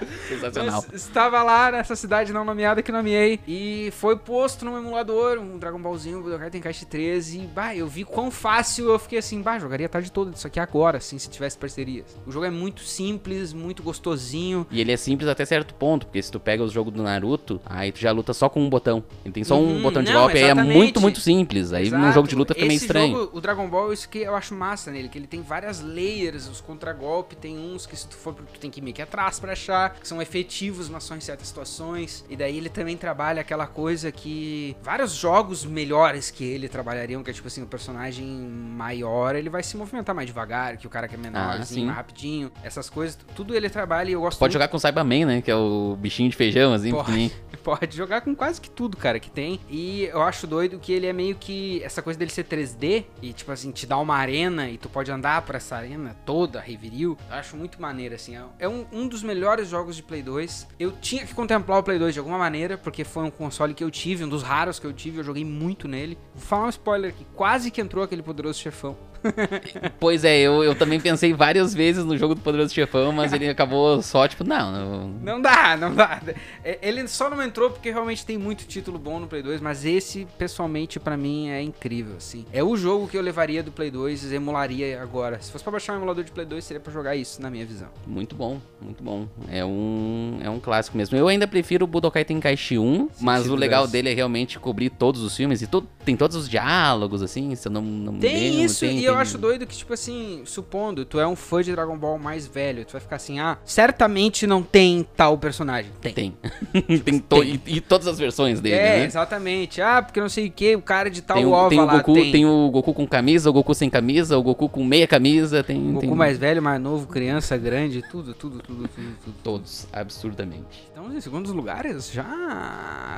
Sensacional. Mas estava lá nessa cidade não nomeada que nomeei. E foi posto num emulador, um Dragon Ballzinho, Budokai Tenkaichi 13. E, bah, eu vi quão fácil eu fiquei assim, bah, jogaria a tarde toda isso aqui agora, assim, se tivesse parcerias. O jogo é muito simples, muito gostosinho. E ele é simples até certo ponto, porque se tu pega os jogos do Naruto, aí tu já luta só com um botão. Ele tem só um botão de não, golpe, aí é muito, muito simples. Aí Exato. num jogo de luta fica meio Esse estranho. Jogo, o Dragon Ball, isso que eu acho massa nele, que ele tem várias layers, os contragolpes, tem uns que se tu for, tu tem que ir meio que atrás pra achar, que são efetivos, mas só em certas situações. E daí ele também trabalha aquela coisa que vários jogos melhores que ele trabalhariam, que é tipo assim, o personagem maior, ele vai se movimentar mais devagar, que o cara que é menorzinho, sim. mais rapidinho. Essas coisas, tudo ele trabalha e eu gosto Pode muito. jogar com o Cyberman, né? Que é o bichinho de feijão, assim, Pode. Pode jogar com quase que tudo, cara, que tem. E eu acho doido que ele é meio que. Essa coisa dele ser 3D e, tipo assim, te dá uma arena e tu pode andar por essa arena toda, reviril. Eu acho muito maneiro, assim. É um, um dos melhores jogos de Play 2. Eu tinha que contemplar o Play 2 de alguma maneira, porque foi um console que eu tive, um dos raros que eu tive. Eu joguei muito nele. Vou falar um spoiler aqui: quase que entrou aquele poderoso chefão. Pois é, eu, eu também pensei várias vezes no jogo do Poderoso Chefão, mas ele acabou só, tipo, não. não... Não dá, não dá. É, Ele só não entrou porque realmente tem muito título bom no Play 2, mas esse, pessoalmente, pra mim é incrível, assim. É o jogo que eu levaria do Play 2 e emularia agora. Se fosse pra baixar um emulador de Play 2, seria pra jogar isso, na minha visão. Muito bom, muito bom. É um, é um clássico mesmo. Eu ainda prefiro o Budokai Tenkaichi 1, mas o legal dessa. dele é realmente cobrir todos os filmes e tudo, tem todos os diálogos, assim, se eu não, não me Tem lembro, isso, tem- e eu tem- acho doido que, tipo assim, supondo, tu é um fã de Dragon Ball mais velho, tu vai ficar assim, ah, certamente não tem tal personagem. Tem. Tem. tem, to- Tem. E, e todas as versões dele, é, né? exatamente. Ah, porque não sei o que, o cara de tal Tem o, ova tem o lá Goku, tem. tem. o Goku com camisa, o Goku sem camisa, o Goku com meia camisa, tem, Goku tem mais velho, mais novo, criança, grande, tudo, tudo, tudo, tudo, tudo. todos, absurdamente. Estamos em segundos lugares já.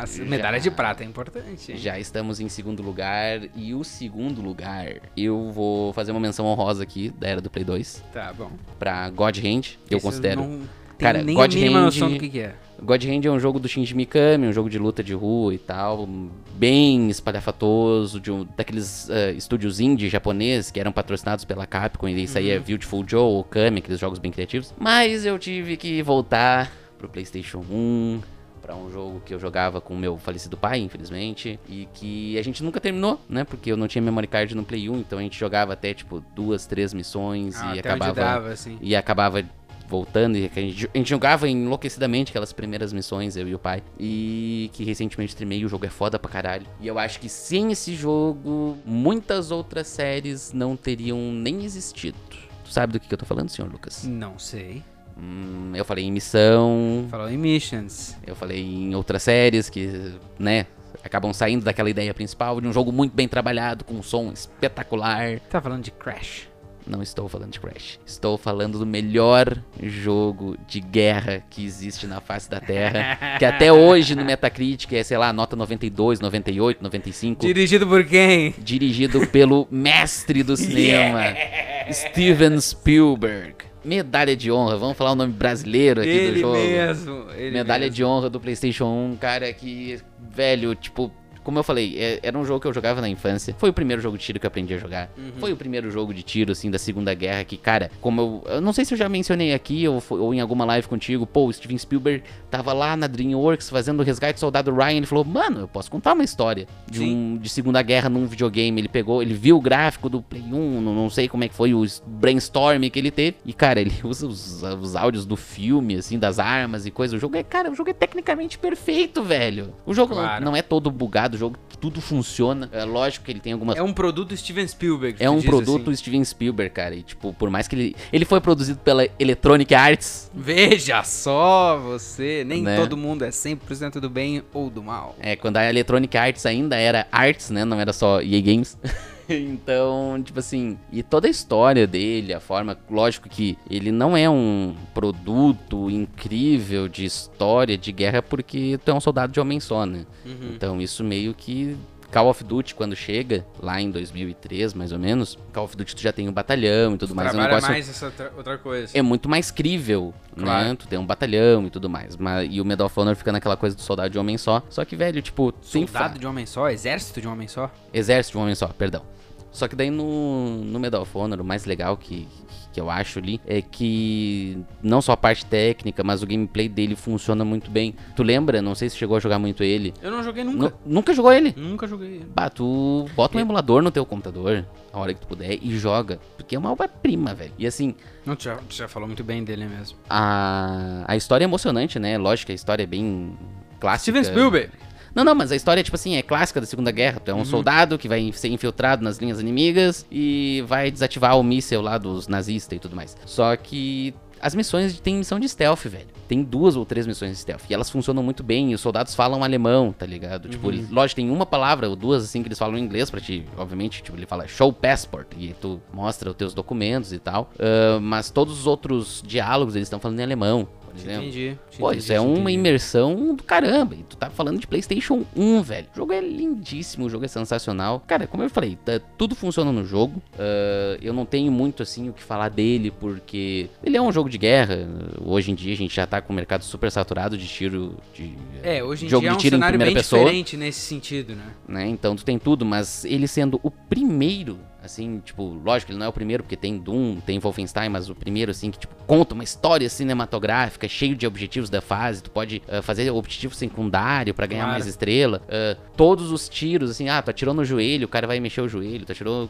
Já. Medalha de prata é importante. hein? Já estamos em segundo lugar e o segundo lugar, eu vou fazer uma menção honrosa aqui da era do Play 2 Tá bom. pra God Hand, que eu considero. Não Cara, nem God a mínima Hand- noção do que, que é. God Hand é um jogo do Shinji Mikami, um jogo de luta de rua e tal, bem espalhafatoso, de um, daqueles eh, estúdios indie japoneses que eram patrocinados pela Capcom, e isso aí Uhum. é Beautiful Joe, Okami, aqueles jogos bem criativos. Mas eu tive que voltar pro PlayStation 1, pra um jogo que eu jogava com o meu falecido pai, infelizmente, e que a gente nunca terminou, né? Porque eu não tinha memory card no Play 1, então a gente jogava até tipo duas, três missões Ah, e acabava dava, assim. e acabava voltando e a gente, a gente jogava enlouquecidamente aquelas primeiras missões, eu e o pai. E que recentemente streamei, o jogo é foda pra caralho. E eu acho que sem esse jogo, muitas outras séries não teriam nem existido. Tu sabe do que, que eu tô falando, senhor Lucas? Não sei. Hum, eu falei em missão, Falou em Missions. eu falei em outras séries que, né, acabam saindo daquela ideia principal de um jogo muito bem trabalhado, com um som espetacular. Tá falando de Crash. Não estou falando de Crash. Estou falando do melhor jogo de guerra que existe na face da Terra. que até hoje no Metacritic é, sei lá, nota 92, 98, 95. Dirigido por quem? Dirigido pelo mestre do cinema, Steven Spielberg. Medalha de honra, vamos falar o nome brasileiro aqui do Ele jogo. mesmo. Ele Medalha mesmo. de honra do PlayStation 1, cara, que, velho, tipo, como eu falei, é- era um jogo que eu jogava na infância. Foi o primeiro jogo de tiro que eu aprendi a jogar. Uhum. Foi o primeiro jogo de tiro, assim, da Segunda Guerra que, cara, como eu. Eu não sei se eu já mencionei aqui ou, ou em alguma live contigo, pô, o Steven Spielberg tava lá na Dreamworks fazendo o resgate do soldado Ryan. Ele falou, mano, eu posso contar uma história de, um, de Segunda Guerra num videogame. Ele pegou, ele viu o gráfico do Play 1, não, não sei como é que foi o brainstorm que ele teve. E, cara, ele usa os, os áudios do filme, assim, das armas e coisa. O jogo é, cara, o jogo é tecnicamente perfeito, velho. O jogo não- Claro. não, é todo bugado, jogo tudo funciona. É lógico que ele tem algumas É um produto Steven Spielberg. é um produto assim. Steven Spielberg, cara. E, tipo, por mais que ele. Ele foi produzido pela Electronic Arts. Veja só você. Nem Né? todo mundo é 100% do bem ou do mal. É, quando a Electronic Arts ainda era Arts, né? Não era só EA Games. então, tipo assim, e toda a história dele, a forma, lógico que ele não é um produto incrível de história de guerra porque tu é um soldado de homem só, né? Uhum. Então isso meio que Call of Duty quando chega, lá em 2003 mais ou menos, Call of Duty tu já tem um batalhão e tudo mais, é Trabalha negócio mais essa outra, coisa. é muito mais crível, né? Claro. Tu tem um batalhão e tudo mais. Mas, e o Medal of Honor fica naquela coisa do soldado de homem só. Só que, velho, tipo, tem Soldado de homem só? Exército de homem só? Exército de homem só, perdão. Só que daí no, no Medal of Honor, o mais legal que, que eu acho ali é que não só a parte técnica, mas o gameplay dele funciona muito bem. Tu lembra? Não sei se chegou a jogar muito ele. Eu não joguei Nu- nunca. nunca jogou ele? Nunca joguei. Bah, tu bota um emulador no teu computador, a hora que tu puder, e joga. Porque é uma obra-prima, velho. E assim, Não, tu já, tu já falou muito bem dele mesmo. a, a história é emocionante, né? Lógico que a história é bem clássica. Steven Spielberg. Não, não, mas a história, tipo assim, é clássica da Segunda Guerra. Tu é um soldado que vai ser infiltrado nas linhas inimigas e vai desativar o míssel lá dos nazistas e tudo mais. Só que as missões tem missão de stealth, velho. Tem duas ou três missões de stealth. E elas funcionam muito bem. E os soldados falam alemão, tá ligado? Tipo, ele- lógico, tem uma palavra ou duas, assim, que eles falam em inglês pra ti. Obviamente, tipo, ele fala show passport. E tu mostra os teus documentos e tal. Ah, mas todos os outros diálogos eles estão falando em alemão, exemplo. Entendi. Pô, entendi, é uma entendi. imersão do caramba. E tu tá falando de PlayStation 1, velho. O jogo é lindíssimo, o jogo é sensacional. Cara, como eu falei, tá- tudo funciona no jogo. Ah, eu não tenho muito assim o que falar dele, porque ele é um jogo de guerra. Hoje em dia a gente já tá com o mercado super saturado de tiro. De, É, hoje em jogo dia é de um tiro em cenário primeira bem pessoa. diferente nesse sentido, né? né? Então tu tem tudo, mas ele sendo o primeiro, assim, tipo, lógico, ele não é o primeiro, porque tem Doom, tem Wolfenstein, mas o primeiro, assim, que, tipo, conta uma história cinematográfica, cheio de objetivos da fase, tu pode ah, fazer objetivo secundário pra ganhar Claro. mais estrela, ah, todos os tiros, assim, ah, tu atirou no joelho, o cara vai mexer o joelho, tu atirou...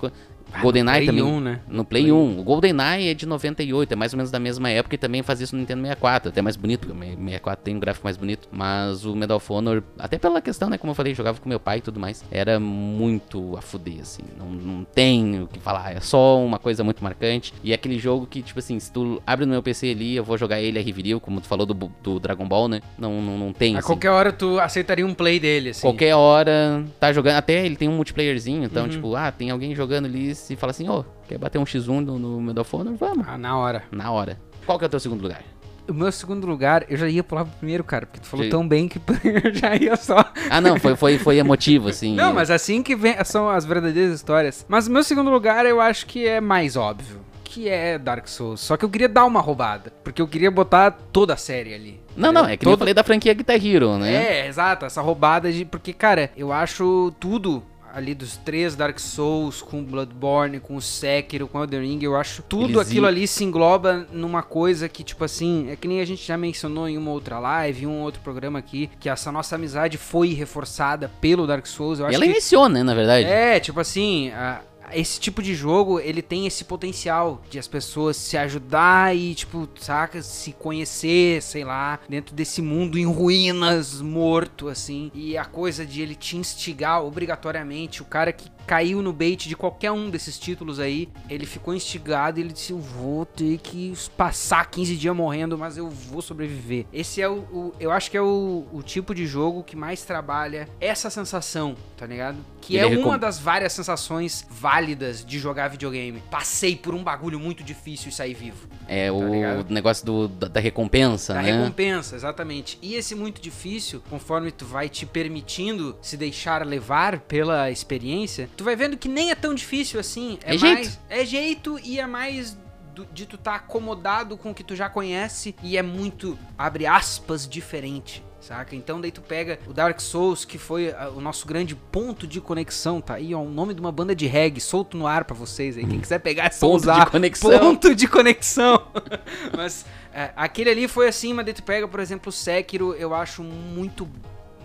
Ah, GoldenEye no Play também... 1, né? No Play 1. O GoldenEye é de 98, é mais ou menos da mesma época e também fazia isso no Nintendo 64. Até mais bonito, porque o 64 tem um gráfico mais bonito. Mas o Medal of Honor, até pela questão, né? Como eu falei, jogava com meu pai e tudo mais. Era muito a fuder, assim. Não, não tem o que falar. É só uma coisa muito marcante. E é aquele jogo que, tipo assim, se tu abre no meu PC ali, eu vou jogar ele a Riviril, como tu falou do, do Dragon Ball, né? Não, não, não tem, A assim. qualquer hora tu aceitaria um play dele, assim. Qualquer hora, tá jogando. Até ele tem um multiplayerzinho, então, Uhum. tipo, ah, tem alguém jogando ali e fala assim, ô, quer bater um X1 no, no Medal of Honor? Vamos. Ah, na hora. Na hora. Qual que é o teu segundo lugar? O meu segundo lugar, eu já ia pular pro primeiro, cara, porque tu falou Sim. tão bem que eu já ia só. Ah, não, foi, foi, foi emotivo, assim. Não, mas assim que vem, são as verdadeiras histórias. Mas o meu segundo lugar eu acho que é mais óbvio. Que é Dark Souls. Só que eu queria dar uma roubada. Porque eu queria botar toda a série ali. Não, não, é que nem eu Todo- falei da franquia Guitar Hero, né? É, exato, essa roubada de. Porque, cara, eu acho tudo ali dos três Dark Souls, com Bloodborne, com Sekiro, com Elden Ring, eu acho tudo Eles aquilo i- ali se engloba numa coisa que, tipo assim, é que nem a gente já mencionou em uma outra live, em um outro programa aqui, que essa nossa amizade foi reforçada pelo Dark Souls. Eu E acho ela que iniciou, né, na verdade. é, tipo assim, a- esse tipo de jogo, ele tem esse potencial de as pessoas se ajudar e, tipo, saca, se conhecer, sei lá, dentro desse mundo em ruínas, morto, assim. E a coisa de ele te instigar obrigatoriamente, o cara que caiu no bait de qualquer um desses títulos aí, ele ficou instigado e ele disse: Eu vou ter que passar 15 dias morrendo, mas eu vou sobreviver. Esse é o. o eu acho que é o, o, tipo de jogo que mais trabalha essa sensação, tá ligado? Que ele é uma das várias sensações válidas de jogar videogame. Passei por um bagulho muito difícil e saí vivo. É tá o ligado? negócio do, da, da recompensa, da né? Da recompensa, exatamente. E esse muito difícil, conforme tu vai te permitindo se deixar levar pela experiência, tu vai vendo que nem é tão difícil assim. É, é mais, jeito. É jeito e é mais de tu tá acomodado com o que tu já conhece e é muito, abre aspas, diferente. Saca? Então daí tu pega o Dark Souls, que foi a, o nosso grande ponto de conexão, tá aí, ó, o nome de uma banda de reggae, solto no ar para vocês aí. Quem quiser pegar é só ponto usar. de conexão. Ponto de conexão. Mas é, aquele ali foi assim, mas daí tu pega, por exemplo, o Sekiro, eu acho muito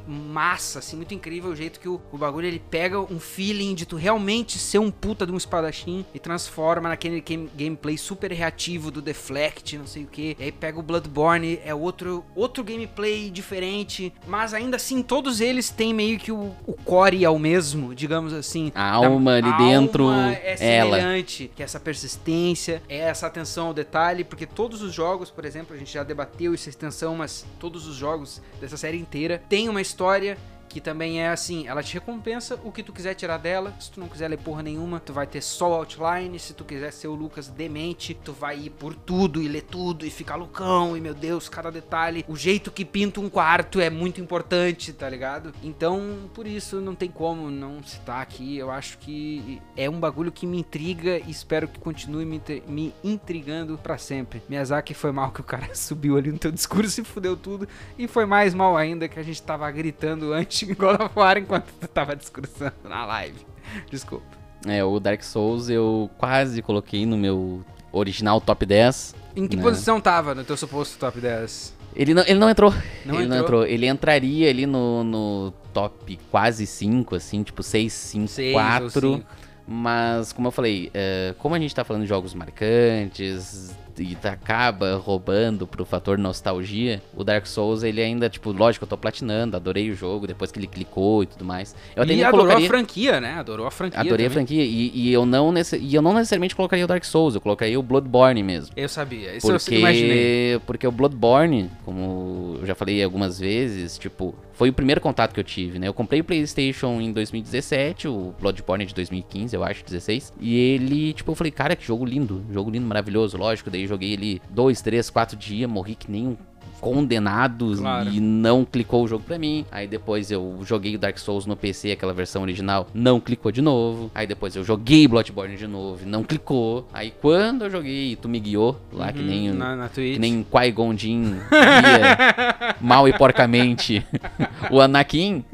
massa, assim, muito incrível o jeito que o, o bagulho ele pega um feeling de tu realmente ser um puta de um espadachim e transforma naquele game, gameplay super reativo do Deflect, não sei o que. E aí pega o Bloodborne, é outro, outro gameplay diferente, mas ainda assim todos eles têm meio que o, o core é o mesmo, digamos assim. A alma ali dentro, é semelhante, ela. que é essa persistência, é essa atenção ao detalhe, porque todos os jogos, por exemplo, a gente já debateu essa extensão, mas todos os jogos dessa série inteira têm uma história história que também é assim, ela te recompensa o que tu quiser tirar dela. Se tu não quiser ler porra nenhuma, tu vai ter só o outline. Se tu quiser ser o Lucas demente, tu vai ir por tudo e ler tudo e ficar loucão. E meu Deus, cada detalhe. O jeito que pinta um quarto é muito importante, tá ligado? Então, por isso, não tem como não citar aqui. Eu acho que é um bagulho que me intriga e espero que continue me, me intrigando para sempre. Miyazaki foi mal que o cara subiu ali no teu discurso e fudeu tudo. E foi mais mal ainda que a gente tava gritando antes em God of War enquanto tu tava discursando na live. Desculpa. É, o Dark Souls eu quase coloquei no meu original top 10. Em que né? posição tava no teu suposto top 10? Ele não, ele não entrou. Não ele entrou? não entrou. Ele entraria ali no, no top quase 5, assim, tipo 6, 5, 4. Mas, como eu falei, é, como a gente tá falando de jogos marcantes, e acaba roubando pro fator nostalgia, o Dark Souls, ele ainda, tipo, lógico, eu tô platinando, adorei o jogo depois que ele clicou e tudo mais. Eu e adorou colocaria... a franquia, né? Adorou a franquia. Adorei também. a franquia. E, e, eu não nesse... e eu não necessariamente colocaria o Dark Souls, eu colocaria o Bloodborne mesmo. Eu sabia, isso porque... eu imaginei. Porque o Bloodborne, como eu já falei algumas vezes, tipo, foi o primeiro contato que eu tive, né? Eu comprei o PlayStation em 2017, o Bloodborne de 2015, eu acho, 16. E ele, tipo, eu falei, cara, que jogo lindo, jogo lindo, maravilhoso, lógico. Daí joguei ele dois, três, quatro dias, morri que nem um condenados claro. e não clicou o jogo pra mim. Aí depois eu joguei o Dark Souls no PC, aquela versão original, não clicou de novo. Aí depois eu joguei Bloodborne de novo, não clicou. Aí quando eu joguei, tu me guiou lá uhum, que nem na, na que nem Qui-Gon Jinn mal e porcamente o Anakin,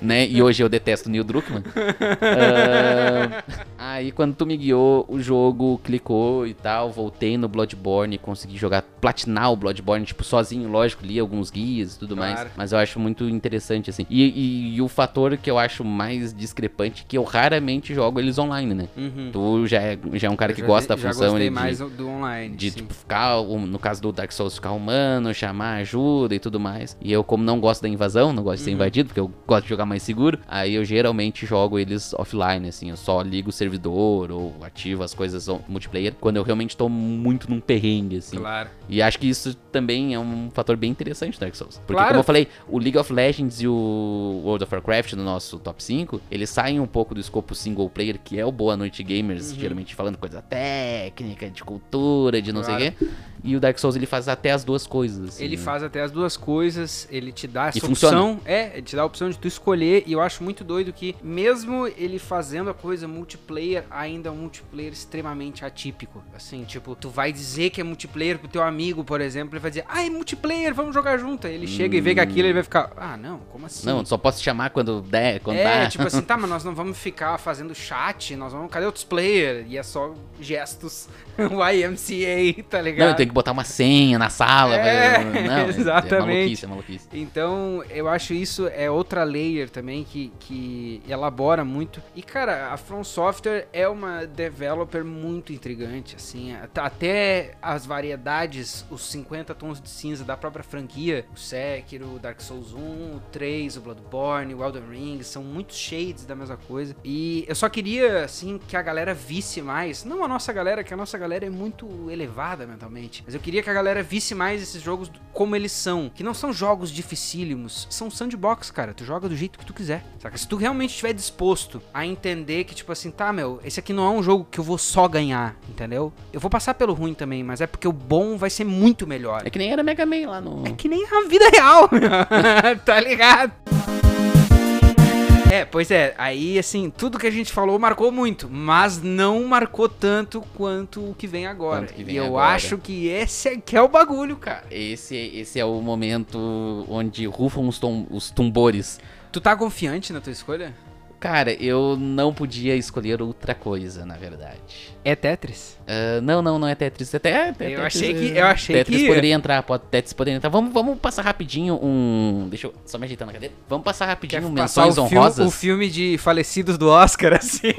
né? E hoje eu detesto o Neil Druckmann. Uh, aí quando tu me guiou, o jogo clicou e tal, voltei no Bloodborne, consegui jogar platinar o Bloodborne tipo sozinho, lógico, li alguns guias e tudo claro. mais. Mas eu acho muito interessante, assim. E, e, e, o fator que eu acho mais discrepante, que eu raramente jogo eles online, né? Uhum. Tu já é, já é um cara eu que gosta da função de, mais do online. De, tipo, ficar, no caso do Dark Souls, ficar humano, chamar ajuda e tudo mais. E eu, como não gosto da invasão, não gosto de ser uhum. invadido, porque eu gosto de jogar mais seguro, aí eu geralmente jogo eles offline, assim. Eu só ligo o servidor ou ativo as coisas multiplayer quando eu realmente tô muito num perrengue, assim. Claro. E acho que isso também é um fator bem interessante do Dark Souls. Porque, claro. como eu falei, o League of Legends e o World of Warcraft no nosso top 5, eles saem um pouco do escopo single player, que é o Boa Noite Gamers, uhum. geralmente falando coisa técnica, de cultura, de não claro. sei o quê. E o Dark Souls ele faz até as duas coisas. Assim, ele né? faz até as duas coisas, ele te dá essa e opção. Funciona. É, ele te dá a opção de tu escolher. E eu acho muito doido que, mesmo ele fazendo a coisa multiplayer, ainda é um multiplayer extremamente atípico. Assim, tipo, tu vai dizer que é multiplayer pro teu amigo, por exemplo, ele vai dizer, ah, é multiplayer, vamos jogar junto. Aí ele hum. chega e vê que aquilo, ele vai ficar, ah, não, como assim? Não, só posso te chamar quando der, quando é, dá. tipo assim, tá, mas nós não vamos ficar fazendo chat, nós vamos, cadê outros players? E é só gestos YMCA, tá ligado? Não, tem que botar uma senha na sala. É, não, exatamente. É, é maluquice, é maluquice. Então, eu acho isso é outra layer também que, que elabora muito. E, cara, a From Software é uma developer muito intrigante, assim. Até as variedades, os 50 tons de cinza da própria franquia, o Sekiro, o Dark Souls 1, o 3, o Bloodborne, o Elden Ring, são muitos shades da mesma coisa. E eu só queria, assim, que a galera visse mais. Não a nossa galera, que a nossa galera é muito elevada mentalmente. Mas eu queria que a galera visse mais esses jogos como eles são. Que não são jogos dificílimos, são sandbox, cara. Tu joga do jeito que tu quiser. Saca? Se tu realmente estiver disposto a entender que, tipo assim, tá, meu, esse aqui não é um jogo que eu vou só ganhar, entendeu? Eu vou passar pelo ruim também, mas é porque o bom vai ser muito melhor. É que nem era Mega Man lá no. É que nem a vida real, tá ligado? É, pois é, aí assim, tudo que a gente falou marcou muito, mas não marcou tanto quanto o que vem agora. Que vem e eu agora. acho que esse é que é o bagulho, cara. Esse, esse é o momento onde rufam os, tom, os tumbores. Tu tá confiante na tua escolha? Cara, eu não podia escolher outra coisa, na verdade. É Tetris? Uh, não, não, não é Tetris. Até, é Tetris, eu achei que. Eu achei Tetris que. poderia entrar, pode, Tetris poderia entrar. Vamos, vamos passar rapidinho um. Deixa eu só me ajeitar na cadeira. Vamos passar rapidinho Quer passar menções o filme, honrosas. o filme de falecidos do Oscar, assim.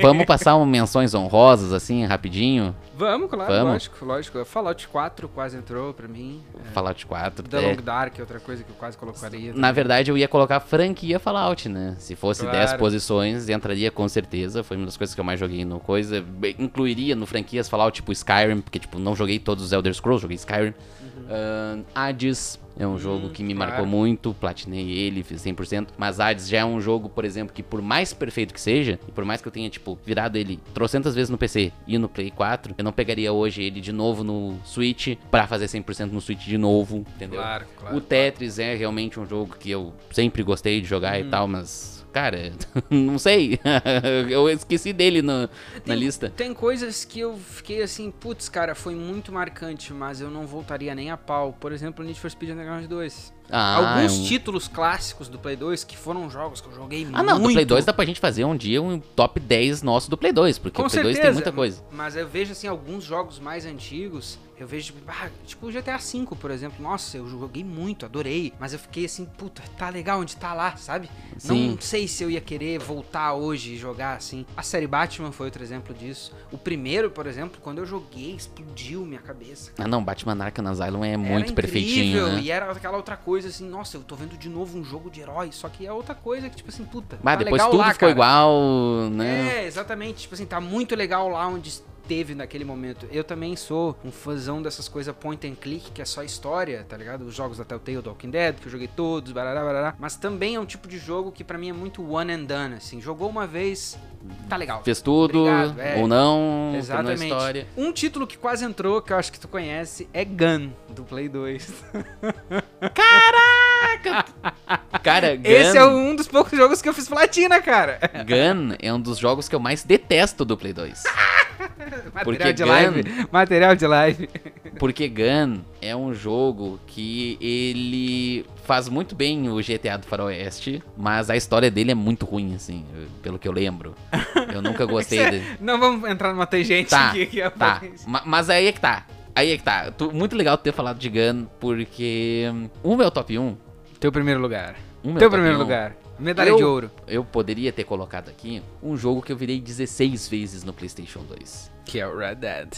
Vamos passar um menções honrosas, assim, rapidinho. Vamos, claro, Vamos. lógico, lógico. Fallout 4 quase entrou pra mim. É, Fallout 4. The é. Long Dark é outra coisa que eu quase colocaria. Na verdade, eu ia colocar franquia Fallout, né? Se fosse Claro. 10 posições, entraria com certeza. Foi uma das coisas que eu mais joguei no coisa. Incluiria no franquias Fallout, tipo Skyrim, porque, tipo, não joguei todos os Elder Scrolls, joguei Skyrim. Ahn, Hades é um jogo que me claro. marcou muito, platinei ele, fiz 100%. Mas Hades já é um jogo, por exemplo, que por mais perfeito que seja, e por mais que eu tenha, tipo, virado ele trocentas vezes no PC e no Play 4, eu não pegaria hoje ele de novo no Switch pra fazer 100% no Switch de novo, entendeu? Claro, claro. O Tetris é realmente um jogo que eu sempre gostei de jogar Uhum. e tal, mas, cara, não sei. eu esqueci dele no- na Tem- lista. Tem coisas que eu fiquei assim, putz, cara, foi muito marcante, mas eu não voltaria nem a pau. Por exemplo, Need for Speed Underground 2. Ah, Alguns é um- títulos clássicos do Play 2 que foram jogos que eu joguei muito. Ah, não, do Play 2 dá pra gente fazer um dia um top 10 nosso do Play 2, porque Com o Play 2 tem certeza, muita coisa. Mas eu vejo assim alguns jogos mais antigos, eu vejo tipo, ah, tipo o GTA V, por exemplo. Nossa, eu joguei muito, adorei, mas eu fiquei assim, puta, tá legal onde tá lá, sabe? Sim. Não sei se eu ia querer voltar hoje e jogar assim. A série Batman foi outro exemplo disso. O primeiro, por exemplo, quando eu joguei, explodiu minha cabeça. Ah, não, Batman Arkham Asylum é Era muito perfeitinho, incrível, né? E era aquela outra coisa assim, nossa, eu tô vendo de novo um jogo de herói, só que é outra coisa que, tipo assim, puta. Mas tá depois tudo lá, ficou cara. igual, né? É, exatamente. Tipo assim, tá muito legal lá onde esteve naquele momento. Eu também sou um fãzão dessas coisas point and click, que é só história, tá ligado? Os jogos da Telltale do Walking Dead, que eu joguei todos, barará, barará. Mas também é um tipo de jogo que pra mim é muito one and done, assim. Jogou uma vez, tá legal. Fez tudo, Obrigado, é. ou não, Exatamente. história. Um título que quase entrou, que eu acho que tu conhece, é Gun, do Play 2. Cara, Gun, Esse é um dos poucos jogos que eu fiz platina, cara. Gun é um dos jogos que eu mais detesto do Play 2. Material Porque de Gun- live. Material de live. Porque Gun é um jogo que ele faz muito bem o GTA do Faroeste, mas a história dele é muito ruim, assim, pelo que eu lembro. Eu nunca gostei dele. Não vamos entrar numa tangente Tá, aqui. que é Tá, mas aí é que tá. Aí é que tá. Muito legal ter falado de Gun, porque hum, o meu top 1, Teu primeiro lugar. o meu Teu primeiro 1, lugar. Medalha Eu- de ouro. eu poderia ter colocado aqui um jogo que eu virei 16 vezes no PlayStation 2. Que é o Red Dead.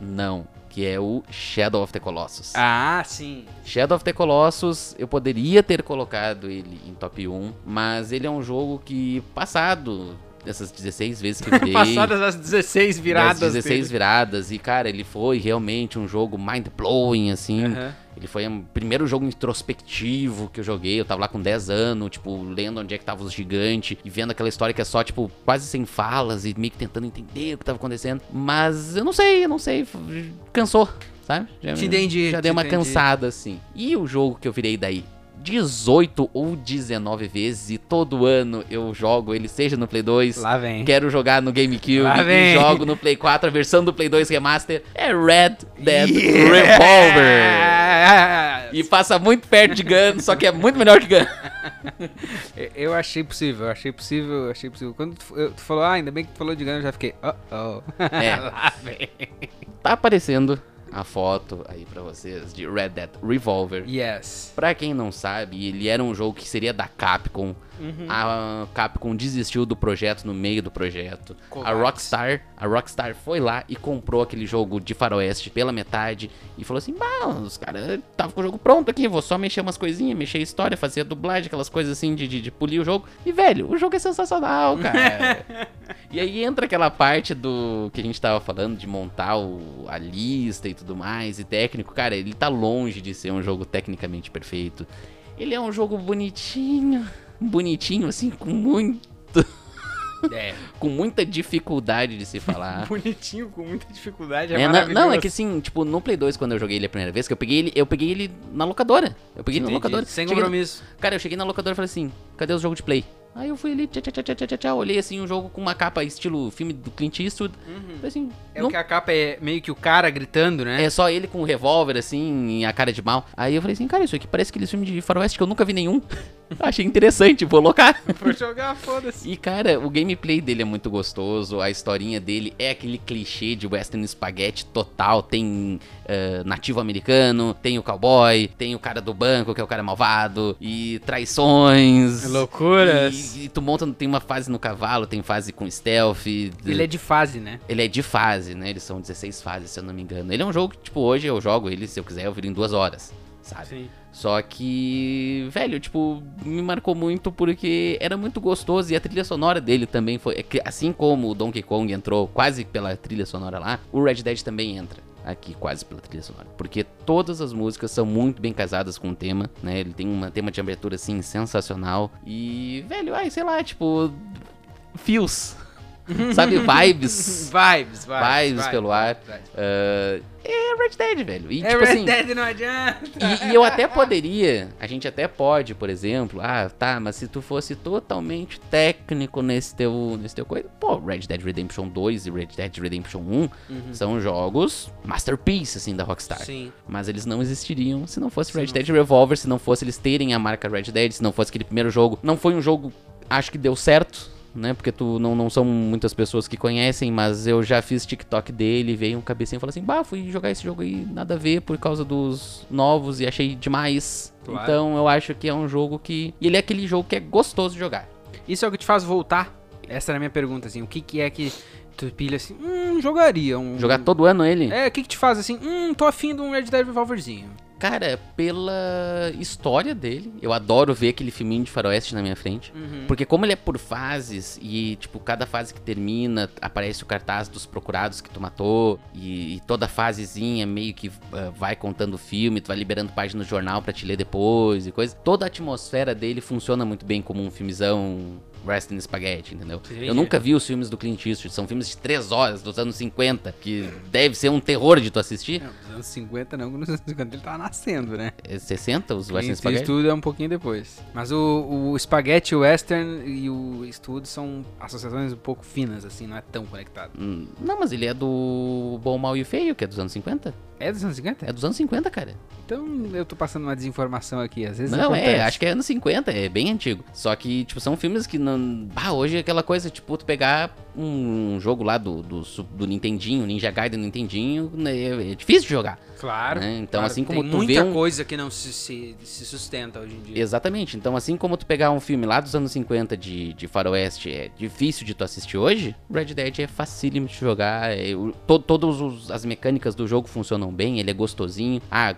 Não, que é o Shadow of the Colossus. Ah, sim. Shadow of the Colossus, eu poderia ter colocado ele em top 1, mas ele é um jogo que, passado dessas 16 vezes que eu virei, Passadas as 16 viradas. das 16 dele. viradas, e cara, ele foi realmente um jogo mind-blowing, assim. Aham. Ele foi o primeiro jogo introspectivo que eu joguei. Eu tava lá com 10 anos, tipo, lendo onde é que tava os gigantes e vendo aquela história que é só, tipo, quase sem falas e meio que tentando entender o que tava acontecendo. Mas eu não sei, eu não sei. Cansou, sabe? Já, Te entendi, Já deu uma entendi. cansada, assim. E o jogo que eu virei daí? 18 ou 19 vezes e todo ano eu jogo ele, seja no Play 2, Lá vem. quero jogar no GameCube Lá e vem. jogo no Play 4 a versão do Play 2 Remaster, é Red Dead Yeah! Revolver. E passa muito perto de Gun, só que é muito melhor que Gun. Eu achei possível, achei possível, achei possível. Quando tu, eu- tu falou, ah, ainda bem que tu falou de Gun, eu já fiquei, oh, oh. É. Lá vem. Tá aparecendo a foto aí pra vocês de Red Dead Revolver. Yes. Pra quem não sabe, ele era um jogo que seria da Capcom. Uhum. A Capcom desistiu do projeto no meio do projeto. A. Rockstar, a Rockstar foi lá e comprou aquele jogo de faroeste pela metade e falou assim: "Bah, os caras tava com o jogo pronto aqui, vou só mexer umas coisinhas, mexer a história, fazer a dublagem, aquelas coisas assim de, de, de polir o jogo". E velho, o jogo é sensacional, cara. e aí entra aquela parte do que a gente tava falando de montar o- a lista e tudo mais e técnico, cara, ele tá longe de ser um jogo tecnicamente perfeito. Ele é um jogo bonitinho, bonitinho assim, com muito É. com muita dificuldade de se falar. Bonitinho, com muita dificuldade. É, É, não, não, é que assim, tipo, no Play 2, quando eu joguei ele a primeira vez, que eu peguei ele, eu peguei ele na locadora. Eu peguei ele na Entendi. locadora. Sem Cheguei- compromisso. Cara, eu cheguei na locadora e falei assim, cadê os jogos de Play? Aí eu fui ali, tchá, tchá, tchá, tchá, tchá, olhei assim um jogo com uma capa estilo filme do Clint Eastwood. Falei assim, É não- o que a capa é meio que o cara gritando, né? é só ele com um revólver, assim, e a cara de mal. Aí eu falei assim, cara, isso aqui parece aqueles filmes de faroeste que eu nunca vi nenhum. Achei interessante, vou locar. Vou jogar, foda-se. E cara, o gameplay dele é muito gostoso, a historinha dele é aquele clichê de western spaghetti total. Tem eh, nativo americano, tem o cowboy, tem o cara do banco, que é o cara malvado, e traições. Loucuras. E, e tu monta, tem uma fase no cavalo, tem fase com stealth. Ele é de fase, né? Ele é de fase, né? Eles são 16 fases, se eu não me engano. Ele é um jogo que, tipo, hoje eu jogo ele, se eu quiser, eu viro em duas horas, sabe? Sim. Só que, velho, tipo, me marcou muito porque era muito gostoso e a trilha sonora dele também foi. é Assim como o Donkey Kong entrou quase pela trilha sonora lá, o Red Dead também entra aqui quase pela trilha sonora. Porque todas as músicas são muito bem casadas com o tema, né? Ele tem um tema de abertura assim sensacional. E, velho, ai, sei lá, tipo. Fios. Sabe, vibes. Vibes, vibes. Vibes pelo ar. vibes. Ah, é Red Dead, velho. E, É tipo Red assim. Dead, não adianta. E, e eu até poderia, a gente até pode, por exemplo, ah, tá, mas se tu fosse totalmente técnico nesse teu, nesse teu coisa, pô, Red Dead Redemption 2 e Red Dead Redemption 1 são jogos masterpiece, assim, da Rockstar. Sim. Mas eles não existiriam se não fosse Se Red Dead Revolver, se não fosse eles terem a marca Red Dead, se não fosse aquele primeiro jogo. Não foi um jogo, acho que deu certo, né? Porque tu não, não são muitas pessoas que conhecem, mas eu já fiz TikTok dele, veio um cabecinho e falou assim: Bah, fui jogar esse jogo aí, nada a ver por causa dos novos e achei demais. Claro. Então eu acho que é um jogo que. E ele é aquele jogo que é gostoso de jogar. Isso é o que te faz voltar? Essa era a minha pergunta, assim. O que, que é que tu pilha assim? Hum, jogaria. Um... Jogar todo ano ele. É, o que, que te faz assim? Hum, tô afim de um Red Dead Revolverzinho. Cara, pela história dele, eu adoro ver aquele filminho de faroeste na minha frente. Uhum. Porque como ele é por fases e, tipo, cada fase que termina, aparece o cartaz dos procurados que tu matou. E, e toda fasezinha meio que ah, vai contando o filme, tu vai liberando página no jornal pra te ler depois e coisa. Toda a atmosfera dele funciona muito bem como um filmezão Wrestling Spaghetti, entendeu? Entendi. Eu nunca vi os filmes do Clint Eastwood, são filmes de 3 horas, dos anos 50, que deve ser um terror de tu assistir. Não, nos anos 50 não, nos anos 50 ele tava nascendo, né? É 60 os Clint Spaghetti? Eastwood é um pouquinho depois. Mas o, o Spaghetti Western e o Eastwood são associações um pouco finas, assim, não é tão conectado. Hum, Não, mas ele é do Bom, Mal e Feio, que é dos anos 50. É dos anos 50? É dos anos 50, cara. Então eu tô passando uma desinformação aqui, às vezes Não, acontece. é, acho que é anos 50, é bem antigo. Só que, tipo, são filmes que não. Ah, hoje é aquela coisa, tipo, tu pegar um jogo lá do, do, do Nintendinho, Ninja Gaiden do Nintendinho, né, é difícil de jogar. Claro. né? Então, claro, assim como tu muita vê um- coisa que não se, se, se sustenta hoje em dia. Exatamente. Então, assim como tu pegar um filme lá dos anos 50 de, de faroeste é difícil de tu assistir hoje, Red Dead é facílimo de jogar. É, o- to, todas os- as mecânicas do jogo funcionam bem, ele é gostosinho. Ah,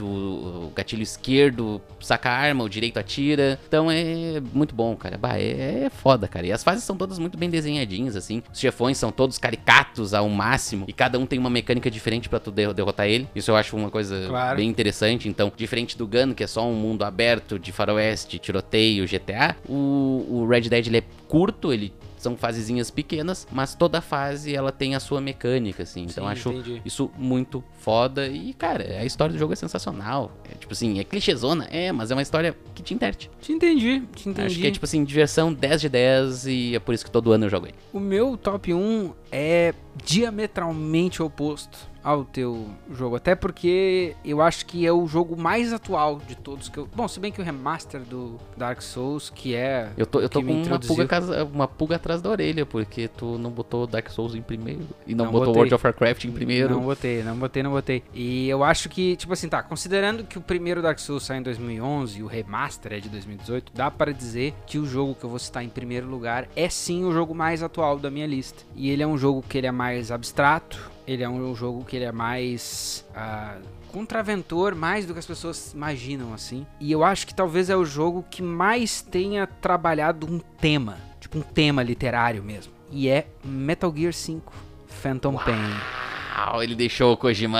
o gatilho esquerdo saca a arma, o direito atira. Então é muito bom, cara. Bah, é, é foda, cara. E as fases são todas muito bem desenhadinhas, assim. Os chefões são todos caricatos ao máximo. E cada um tem uma mecânica diferente pra tu der- derrotar ele. Isso eu acho uma coisa Claro. bem interessante. Então, diferente do Gun, que é só um mundo aberto de faroeste, tiroteio, GTA, o, o Red Dead ele é curto, ele são fasezinhas pequenas, mas toda fase ela tem a sua mecânica, assim. Então Sim, acho entendi. isso muito foda. E, cara, a história do jogo é sensacional. É tipo assim, é clichêzona, é, mas é uma história que te enterte. Te entendi, te entendi. Acho que é tipo assim, diversão 10 de 10 e é por isso que todo ano eu jogo ele. O meu top 1 é diametralmente oposto ao teu jogo. Até porque eu acho que é o jogo mais atual de todos que eu. Bom, se bem que o remaster do Dark Souls, que é. Eu tô, eu tô com uma pulga, casa- uma pulga atrás da orelha, porque tu não botou Dark Souls em primeiro. E não, Não botou botei. World of Warcraft em primeiro. Não botei, não botei, não botei. E eu acho que, tipo assim, tá, considerando que o primeiro Dark Souls saiu em 2011 e o remaster é de 2018, dá para dizer que o jogo que eu vou citar em primeiro lugar é sim o jogo mais atual da minha lista. E ele é um jogo que ele é mais abstrato, ele é um jogo que ele é mais ah, contraventor, mais do que as pessoas imaginam, assim. E eu acho que talvez é o jogo que mais tenha trabalhado um tema, tipo um tema literário mesmo. E é Metal Gear 5 Phantom Pain. Uau, ele deixou o Kojima.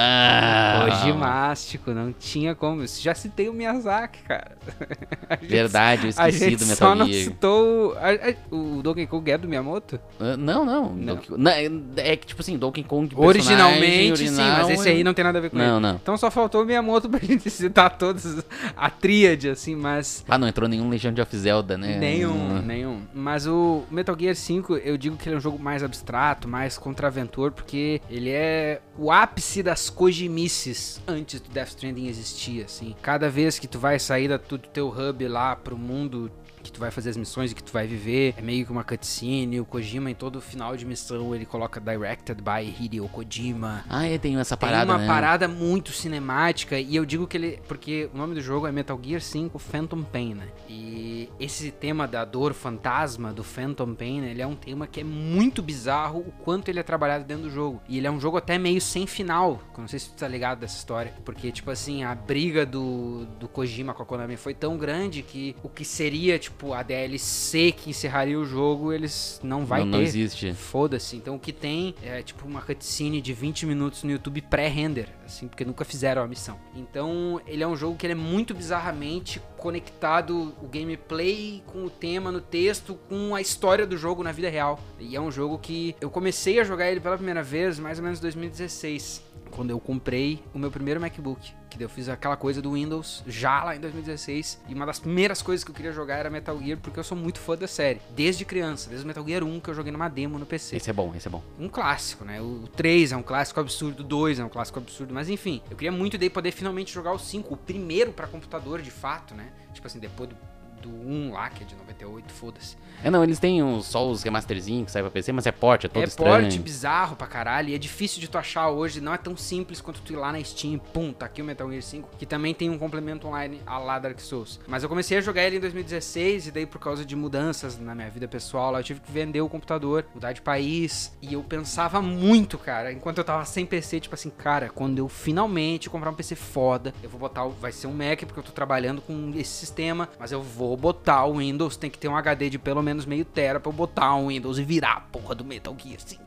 Kojimástico, não tinha como. Já citei o Miyazaki, cara. A gente- Verdade, eu A esqueci gente do só Metal não Gear. citou a- a- o Donkey Kong é do Miyamoto? Ah, Não, não. Não. Donkey- não, é- é que, tipo assim, Donkey Kong Originalmente, sim, original, mas esse aí não tem nada a ver com ele. Não, não. Então só faltou o Miyamoto pra gente citar todos a tríade, assim, mas. Ah, não entrou nenhum Legend of Zelda, né? Nenhum, Hum. nenhum. Mas o Metal Gear 5, eu digo que ele é um jogo mais abstrato, mais contraventor, porque ele é o ápice das Kojimices antes do Death Stranding existir, assim. Cada vez que tu vai sair do teu hub lá pro mundo que tu vai fazer as missões e que tu vai viver, é meio que uma cutscene, o Kojima em todo final de missão ele coloca Directed by Hideo Kojima. Ah, é, tem essa Tem parada, uma né? parada muito cinemática e eu digo que ele. Porque o nome do jogo é Metal Gear 5 Phantom Pain, né? E esse tema da dor fantasma do Phantom Pain, né, ele é um tema que é muito bizarro o quanto ele é trabalhado dentro do jogo. E ele é um jogo até meio sem final. Não sei se tu tá ligado dessa história. Porque, tipo assim, a briga do, do Kojima com a Konami foi tão grande que o que seria, tipo, a DLC que encerraria o jogo, eles não vai não, ter. não existe. Foda-se. Então o que tem é tipo uma cutscene de 20 minutos no YouTube pré-render, assim, porque nunca fizeram a missão. Então ele é um jogo que ele é muito bizarramente conectado o gameplay com o tema no texto, com a história do jogo na vida real. E é um jogo que eu comecei a jogar ele pela primeira vez mais ou menos em 2016. Quando eu comprei o meu primeiro MacBook. Que eu fiz aquela coisa do Windows já lá em 2016. E uma das primeiras coisas que eu queria jogar era Metal Gear, porque eu sou muito fã da série. Desde criança, desde o Metal Gear 1 que eu joguei numa demo no PC Esse é bom, esse é bom. um clássico, né? O 3 é um clássico absurdo, o 2 é um clássico absurdo, mas enfim, eu queria muito daí poder finalmente jogar o 5, o primeiro pra computador de fato, né? Tipo assim, depois do, do 1 lá, que é de 98, foda-se. É, não, eles têm uns, só os remasterzinhos que saem pra PC, mas é porte, é todo É estranho. porte bizarro pra caralho, e é difícil de tu achar hoje, não é tão simples quanto tu ir lá na Steam, pum, tá aqui o Metal Gear 5, que também tem um complemento online a lá Dark Souls. Mas eu comecei a jogar ele em 2016, e daí por causa de mudanças na minha vida pessoal, lá, eu tive que vender o computador, mudar de país, e eu pensava muito, cara, enquanto eu tava sem PC, tipo assim, cara, quando eu finalmente comprar um PC foda, eu vou botar, vai ser um Mac, porque eu tô trabalhando com esse sistema, mas eu vou botar o Windows, tem que ter um HD de pelo menos meio tera pra eu botar um Windows e virar a porra do Metal Gear 5.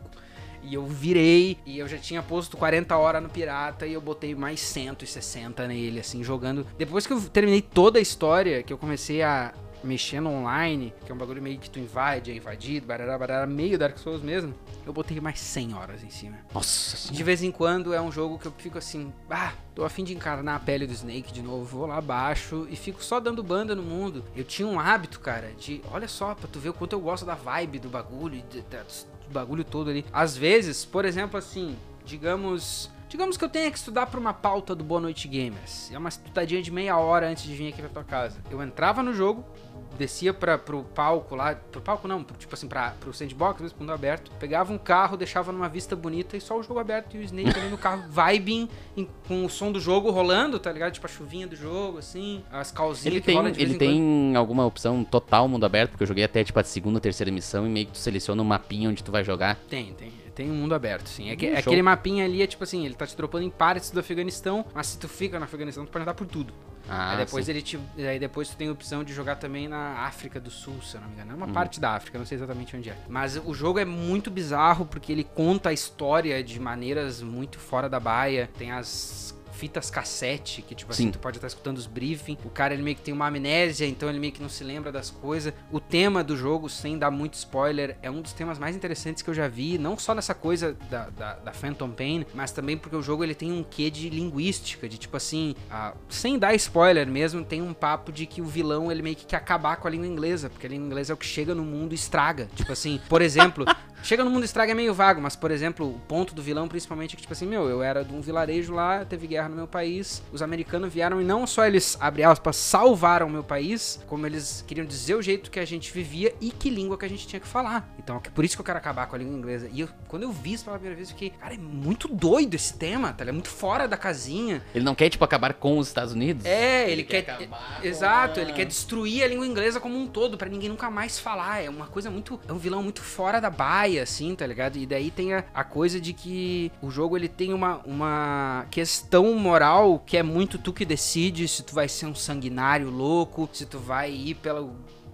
E eu virei, e eu já tinha posto 40 horas no pirata, e eu botei mais 160 nele, assim, jogando. Depois que eu terminei toda a história, que eu comecei a mexer no online, que é um bagulho meio que tu invade, é invadido, barará, barará, meio Dark Souls mesmo, eu botei mais 100 horas em cima. Nossa senhora. De vez em quando é um jogo que eu fico assim, ah, tô afim de encarnar a pele do Snake de novo, vou lá abaixo e fico só dando banda no mundo. Eu tinha um hábito, cara, de, olha só, pra tu ver o quanto eu gosto da vibe do bagulho, do bagulho todo ali. Às vezes, por exemplo, assim, digamos... Digamos que eu tenha que estudar pra uma pauta do Boa Noite Gamers. É uma estudadinha de meia hora antes de vir aqui pra tua casa. Eu entrava no jogo, descia pra, pro palco lá, pro palco não, tipo assim, pra, pro sandbox, mesmo, pro mundo aberto, pegava um carro, deixava numa vista bonita e só o jogo aberto e o Snake ali no carro, vibing, em- com o som do jogo rolando, tá ligado? Tipo a chuvinha do jogo, assim, as calzinhas Ele que tem, ele em quando. tem alguma opção total mundo aberto, porque eu joguei até tipo a segunda, terceira missão e meio que tu seleciona um mapinha onde tu vai jogar. Tem, tem. Tem um mundo aberto, sim. É que, Hum, show. aquele mapinha ali é tipo assim, ele tá te dropando em partes do Afeganistão, mas se tu fica no Afeganistão, tu pode andar por tudo. Ah, aí depois sim. ele te, aí depois tu tem a opção de jogar também na África do Sul, se eu não me engano. É uma parte da África, não sei exatamente onde é. Mas o jogo é muito bizarro porque ele conta a história de maneiras muito fora da baia. Tem as fitas cassete, que tipo assim, Sim. tu pode estar escutando os briefing. O cara ele meio que tem uma amnésia, então ele meio que não se lembra das coisas. O tema do jogo, sem dar muito spoiler, é um dos temas mais interessantes que eu já vi, não só nessa coisa da, da, da Phantom Pain, mas também porque o jogo ele tem um quê de linguística, de tipo assim, ah, sem dar spoiler mesmo, tem um papo de que o vilão ele meio que quer acabar com a língua inglesa, porque a língua inglesa é o que chega no mundo e estraga. Tipo assim, por exemplo, Chega no mundo estraga é meio vago, mas, por exemplo, o ponto do vilão, principalmente, é que, tipo assim, meu, eu era de um vilarejo lá, teve guerra no meu país, os americanos vieram e não só eles, abre aspas, salvaram o meu país, como eles queriam dizer o jeito que a gente vivia e que língua que a gente tinha que falar. Então, é por isso que eu quero acabar com a língua inglesa. E eu, quando eu vi isso pela primeira vez, eu fiquei, cara, é muito doido esse tema, tá? Ele é muito fora da casinha. Ele não quer, tipo, acabar com os Estados Unidos? É, ele, Ele quer quer. acabar exato, ele quer destruir a língua inglesa como um todo, pra ninguém nunca mais falar. É uma coisa muito. É um vilão muito fora da assim, tá ligado? E daí tem a, a coisa de que o jogo ele tem uma, uma questão moral que é muito tu que decide se tu vai ser um sanguinário louco, se tu vai ir pela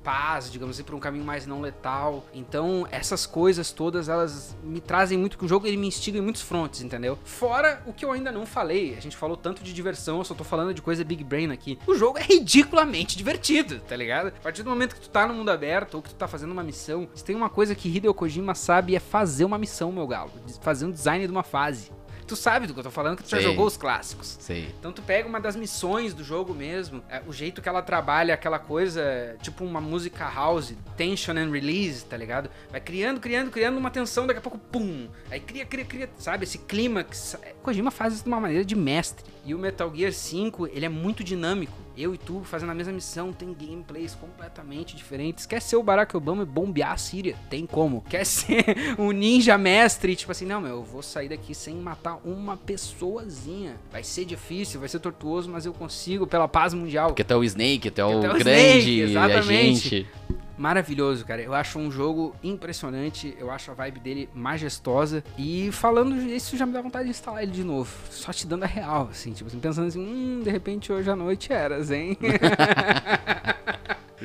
paz, digamos assim, por um caminho mais não letal. Então, essas coisas todas, elas me trazem muito que o jogo ele me instiga em muitos frontes, entendeu? Fora o que eu ainda não falei. A gente falou tanto de diversão, eu só tô falando de coisa big brain aqui. O jogo é ridiculamente divertido, tá ligado? A partir do momento que tu tá no mundo aberto ou que tu tá fazendo uma missão, se tem uma coisa que Hideo Kojima sabe é fazer uma missão, meu galo. Fazer um design de uma fase. Tu sabe do que eu tô falando, que tu já jogou os clássicos. Sei. Então tu pega uma das missões do jogo mesmo, é, o jeito que ela trabalha aquela coisa, tipo uma música house, tension and release, tá ligado? Vai criando, criando, criando uma tensão, daqui a pouco, pum! Aí cria, cria, cria, sabe? Esse clímax. É, Kojima faz isso de uma maneira de mestre. E o Metal Gear 5, ele é muito dinâmico. Eu e tu fazendo a mesma missão, tem gameplays completamente diferentes. Quer ser o Barack Obama e bombear a Síria? Tem como. Quer ser o ninja mestre? Tipo assim, não, meu, eu vou sair daqui sem matar uma pessoazinha. Vai ser difícil, vai ser tortuoso, mas eu consigo pela paz mundial. Porque até o Snake, até o Até o grande Snake, exatamente. Maravilhoso, cara. Eu acho um jogo impressionante. Eu acho a vibe dele majestosa. E falando isso, já me dá vontade de instalar ele de novo. Só te dando a real, assim. Tipo assim, pensando assim, hum, de repente hoje à noite eras, hein?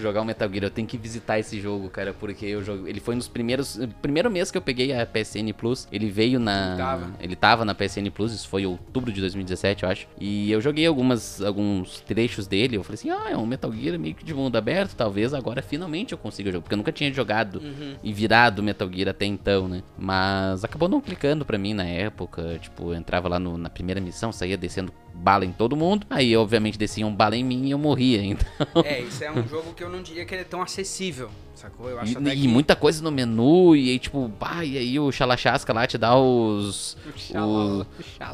Jogar o Metal Gear, eu tenho que visitar esse jogo, cara, porque eu jogo, ele foi nos primeiros, primeiro mês que eu peguei a PSN Plus, ele veio na, Tava. ele tava na PSN Plus, isso foi outubro de 2017, eu acho. E eu joguei algumas alguns trechos dele, eu falei assim: "Ah, é um Metal Gear meio que de mundo aberto, talvez agora finalmente eu consiga jogar", porque eu nunca tinha jogado e virado Metal Gear até então, né? Mas acabou não clicando pra mim na época, tipo, eu entrava lá no- na primeira missão, saía descendo bala em todo mundo, aí obviamente desciam bala em mim e eu morria, então é, isso é um jogo que eu não diria que ele é tão acessível, sacou? Eu acho E, e que... muita coisa no menu, e aí, tipo, bah, e aí o Xalachasca lá te dá os. O Xala- o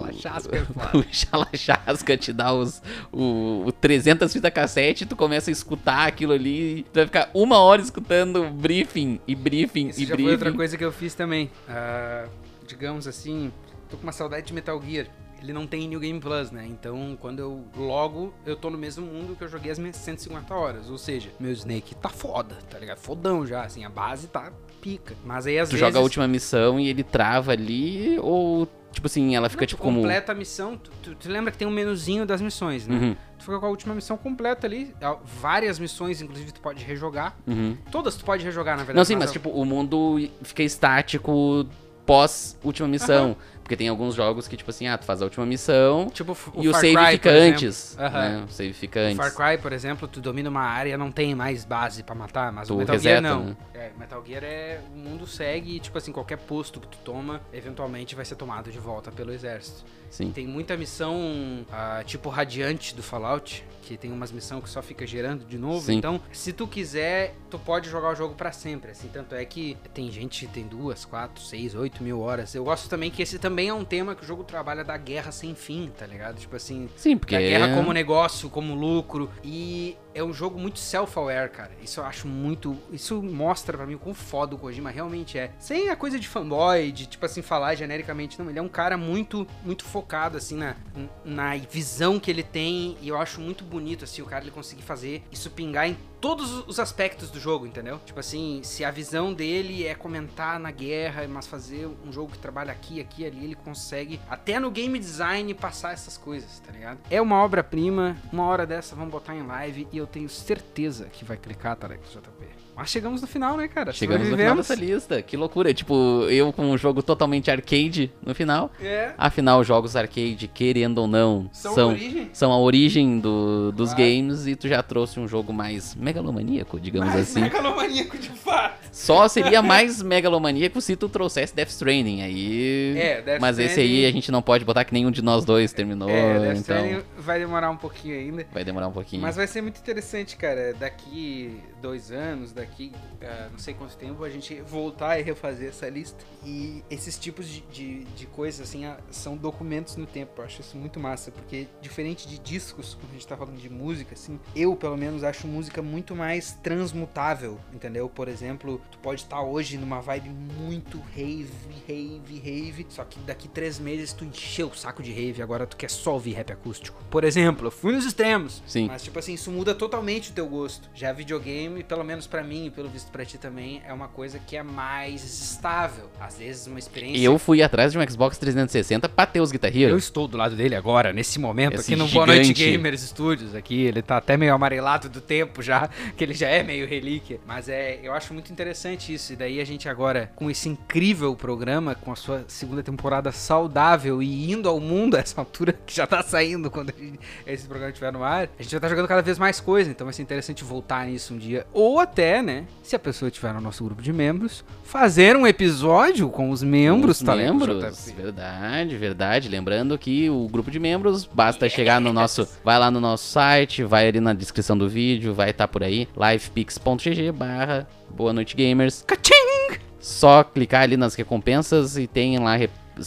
é. O Xalachasca te dá os. O, o 300 fita cassete, tu começa a escutar aquilo ali, tu vai ficar uma hora escutando briefing e briefing Isso e já briefing. foi outra coisa que eu fiz também. Ah, digamos assim, tô com uma saudade de Metal Gear. Ele não tem New Game Plus, né? Então, quando eu logo, eu tô no mesmo mundo que eu joguei as minhas 150 horas. Ou seja, meu Snake tá foda, tá ligado? Fodão já, assim, a base tá pica. Mas aí às Tu vezes. joga a última missão e ele trava ali, ou, tipo assim, ela fica Não, tu tipo como. completa a missão, tu, tu- tu lembra que tem um menuzinho das missões, né? Uhum, Tu fica com a última missão completa ali, várias missões, inclusive, tu pode rejogar. uhum. Todas tu pode rejogar, na verdade. Não, sim, mas eu- tipo, o mundo fica estático pós última missão. Porque tem alguns jogos que, tipo assim, ah, tu faz a última missão Tipo, o e o Far save Cry, fica antes. Aham. Né? O save fica antes. Far Cry, por exemplo, tu domina uma área, não tem mais base pra matar, mas Tu o Metal reseta, Gear não. né? É, Metal Gear é. O mundo segue e, tipo assim, qualquer posto que tu toma, eventualmente vai ser tomado de volta pelo exército. Sim. Tem muita missão, ah, tipo Radiante do Fallout, que tem umas missões que só fica gerando de novo. Sim. Então, se tu quiser, tu pode jogar o jogo pra sempre. Assim, tanto é que tem gente que tem duas, quatro, seis, oito mil horas. Eu gosto também que esse também é um tema que o jogo trabalha da guerra sem fim, tá ligado? Tipo assim, Sim, porque. da guerra como negócio, como lucro. E é um jogo muito self-aware, cara. Isso eu acho muito. Isso mostra pra mim o quão foda o Kojima realmente é. Sem a coisa de fanboy, de tipo assim, falar genericamente. Não, ele é um cara muito, muito focado, assim, na, na visão que ele tem. E eu acho muito bonito, assim, o cara ele conseguir fazer isso pingar em todos os aspectos do jogo, entendeu? Tipo assim, se a visão dele é comentar na guerra, mas fazer um jogo que trabalha aqui, aqui, ali, ele consegue até no game design passar essas coisas, tá ligado? É uma obra-prima, uma hora dessa vamos botar em live e eu tenho certeza que vai clicar, Tarex JP. Mas chegamos no final, né, cara? Chegamos no final dessa lista. Que loucura. Tipo, eu com um jogo totalmente arcade no final. É. Afinal, jogos arcade, querendo ou não, São são, a origem. são a origem do- dos games. E tu já trouxe um jogo mais megalomaníaco, digamos Mais assim. megalomaníaco de fato. Só seria mais megalomaníaco se tu trouxesse Death Stranding. Aí. É, Death Mas esse aí a gente não pode botar que nenhum de nós dois terminou. É, Death então Stranding vai demorar um pouquinho ainda. vai demorar um pouquinho. Mas vai ser muito interessante, cara. Daqui dois anos, aqui, uh, não sei quanto tempo, a gente voltar e refazer essa lista. E esses tipos de, de, de coisas, assim, uh, são documentos no tempo. Eu acho isso muito massa, porque diferente de discos, quando a gente tá falando de música, assim, eu, pelo menos, acho música muito mais transmutável, entendeu? Por exemplo, tu pode estar hoje numa vibe muito rave, rave, rave, só que daqui três meses tu encheu o saco de rave, agora tu quer só ouvir rap acústico. Por exemplo, eu fui nos extremos. Sim. Mas, tipo assim, isso muda totalmente o teu gosto. Já videogame, pelo menos para mim e pelo visto para ti também, é uma coisa que é mais estável. Às vezes uma experiência. Eu fui atrás de um Xbox 360 pra ter os Guitar Hero. Eu estou do lado dele agora, nesse momento, Esse aqui no Boa Noite gigante. Gamers Studios. Aqui, ele tá até meio amarelado do tempo já, que ele já é meio relíquia. Mas é, eu acho muito interessante isso. E daí a gente agora, com esse incrível programa, com a sua segunda temporada saudável e indo ao mundo a essa altura, que já tá saindo quando a gente- esse programa estiver no ar, a gente vai estar jogando cada vez mais coisa. Então vai ser interessante voltar nisso um dia. Ou até, né, se a pessoa estiver no nosso grupo de membros, fazer um episódio com os membros, Os tá? membros, verdade, verdade. Lembrando que o grupo de membros basta chegar no nosso, vai lá no nosso site, vai ali na descrição do vídeo, vai estar por aí, livepix.gg barra Boa Noite Gamers. Caching! Só clicar ali nas recompensas e tem lá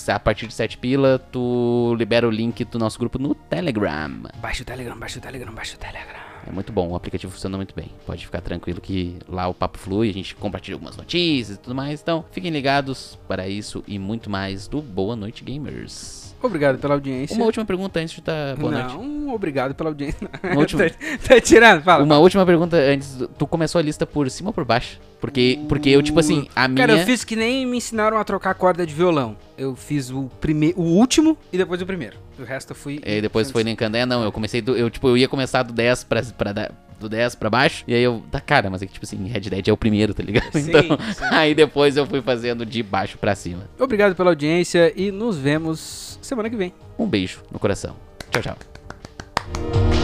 a partir de 7 pila, tu libera o link do nosso grupo no Telegram. Baixa o Telegram, baixa o Telegram, baixa o Telegram. É muito bom, o aplicativo funciona muito bem. Pode ficar tranquilo que lá o papo flui, a gente compartilha algumas notícias e tudo mais. Então, fiquem ligados para isso e muito mais do Boa Noite Gamers. Obrigado pela audiência. Uma última pergunta antes de dar boa não, noite. obrigado pela audiência. Uma última- tá, tá tirando, fala. Uma última pergunta antes. Tu começou a lista por cima ou por baixo? Porque, porque eu, tipo assim, a minha. Cara, eu fiz que nem me ensinaram a trocar corda de violão. Eu fiz o primeiro, o último e depois o primeiro. O resto eu fui. E depois foi linkando. É, não, eu comecei do. Eu, tipo, eu ia começar do 10 pra, pra, dar- do 10 pra baixo. E aí eu. Tá, cara, mas é que, tipo assim, Red Dead é o primeiro, tá ligado? Sim, então. sim. Aí depois eu fui fazendo de baixo pra cima. Obrigado pela audiência e nos vemos semana que vem. Um beijo no coração. Tchau, tchau.